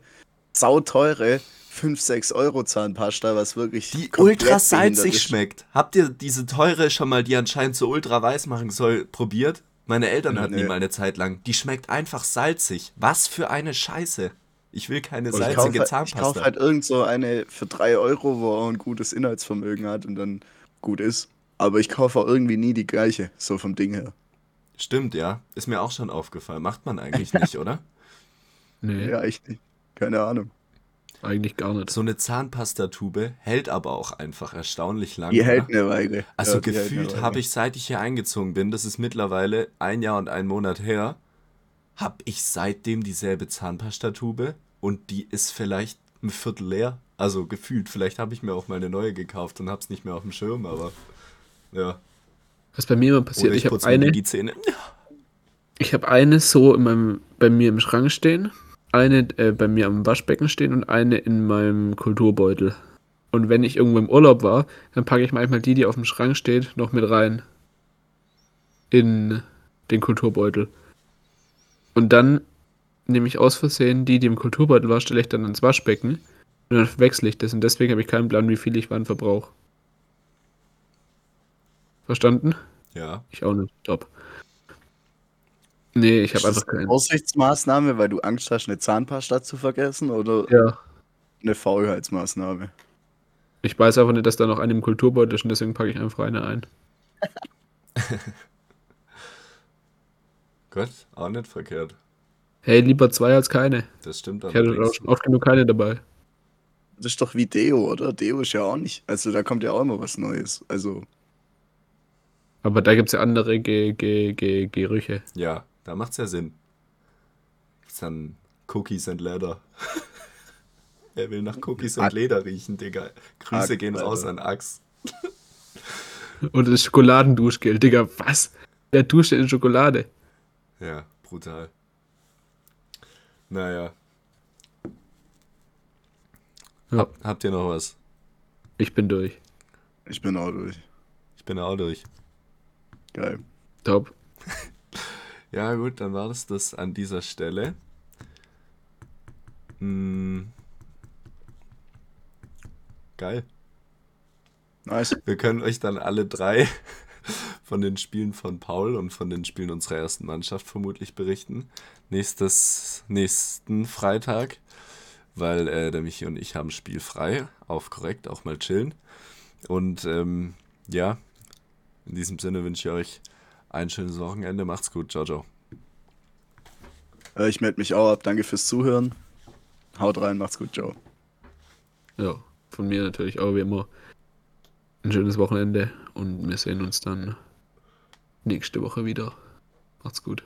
sauteure 5, 6 Euro Zahnpasta, was wirklich. Die ultra salzig schmeckt. Habt ihr diese teure schon mal, die anscheinend so ultra weiß machen soll, probiert? Meine Eltern hatten die Nee. mal eine Zeit lang. Die schmeckt einfach salzig. Was für eine Scheiße. Ich will keine Ich Ich kaufe salzige halt, ich Zahnpasta. kauf halt irgend so eine für 3 Euro, wo auch ein gutes Inhaltsvermögen hat und dann gut ist. Aber ich kaufe auch irgendwie nie die gleiche, so vom Ding her. Stimmt, ja. Ist mir auch schon aufgefallen. Macht man eigentlich [LAUGHS] nicht, oder? Nee, Ja, ich nicht. Keine Ahnung. eigentlich gar nicht. So eine Zahnpastatube hält aber auch einfach erstaunlich lang. Die oder? hält eine Weile. Also Ja, gefühlt habe ich, seit ich hier eingezogen bin, das ist mittlerweile ein Jahr und ein Monat her, habe ich seitdem dieselbe Zahnpastatube und die ist vielleicht ein Viertel leer. Also gefühlt. Vielleicht habe ich mir auch mal eine neue gekauft und habe es nicht mehr auf dem Schirm, aber ja. Was bei mir immer passiert, Oder ich, ich habe eine, die Zähne. [LAUGHS] ich habe eine so in meinem, bei mir im Schrank stehen, eine äh, bei mir am Waschbecken stehen und eine in meinem Kulturbeutel. Und wenn ich irgendwo im Urlaub war, dann packe ich manchmal die, die auf dem Schrank steht, noch mit rein. In den Kulturbeutel. Und dann nehme ich aus Versehen die, die im Kulturbeutel war, stelle ich dann ins Waschbecken. Und dann wechsle ich das. Und deswegen habe ich keinen Plan, wie viel ich wann verbrauche. Verstanden? Ja. Ich auch nicht. Top. Nee, ich habe einfach eine keinen. Vorsichtsmaßnahme, weil du Angst hast, eine Zahnpasta zu vergessen oder Ja. eine Faulheitsmaßnahme? Ich weiß einfach nicht, dass da noch eine im Kulturbeutel ist und deswegen packe ich einfach eine ein. [LAUGHS] Gott, auch nicht verkehrt. Hey, lieber zwei als keine. Das stimmt Ich hatte auch schon oft genug keine dabei. Das ist doch wie Deo, oder? Deo ist ja auch nicht. Also da kommt ja auch immer was Neues. Also Aber da gibt es ja andere Ge Ge Ge Gerüche. Ja, da macht's ja Sinn. Gibt's dann Cookies and Leather. [LAUGHS] Wer will nach Cookies and Ack. Leder riechen, Digga? Grüße Ack, gehen raus Alter. an Ax. Und das Schokoladenduschgel, Digga, was? Wer duscht in Schokolade? Ja, brutal. Naja. Ja. Hab, habt ihr noch was? Ich bin durch. ich bin auch durch. Ich bin auch durch. Geil. Top. [LAUGHS] Ja, gut, dann war das das an dieser Stelle. Hm. Geil. Nice. Wir können euch dann alle drei [LAUGHS] von den Spielen von Paul und von den Spielen unserer ersten Mannschaft vermutlich berichten. Nächstes, nächsten Freitag, weil äh, der Michi und ich haben Spiel frei, auf korrekt, auch mal chillen. Und ähm, ja, in diesem Sinne wünsche ich euch ein schönes Wochenende. Macht's gut. Ciao, ciao. Äh, ich melde mich auch ab. Danke fürs Zuhören. Haut rein, macht's gut, ciao. Ja, von mir natürlich auch wie immer ein schönes Wochenende und wir sehen uns dann nächste Woche wieder. Macht's gut.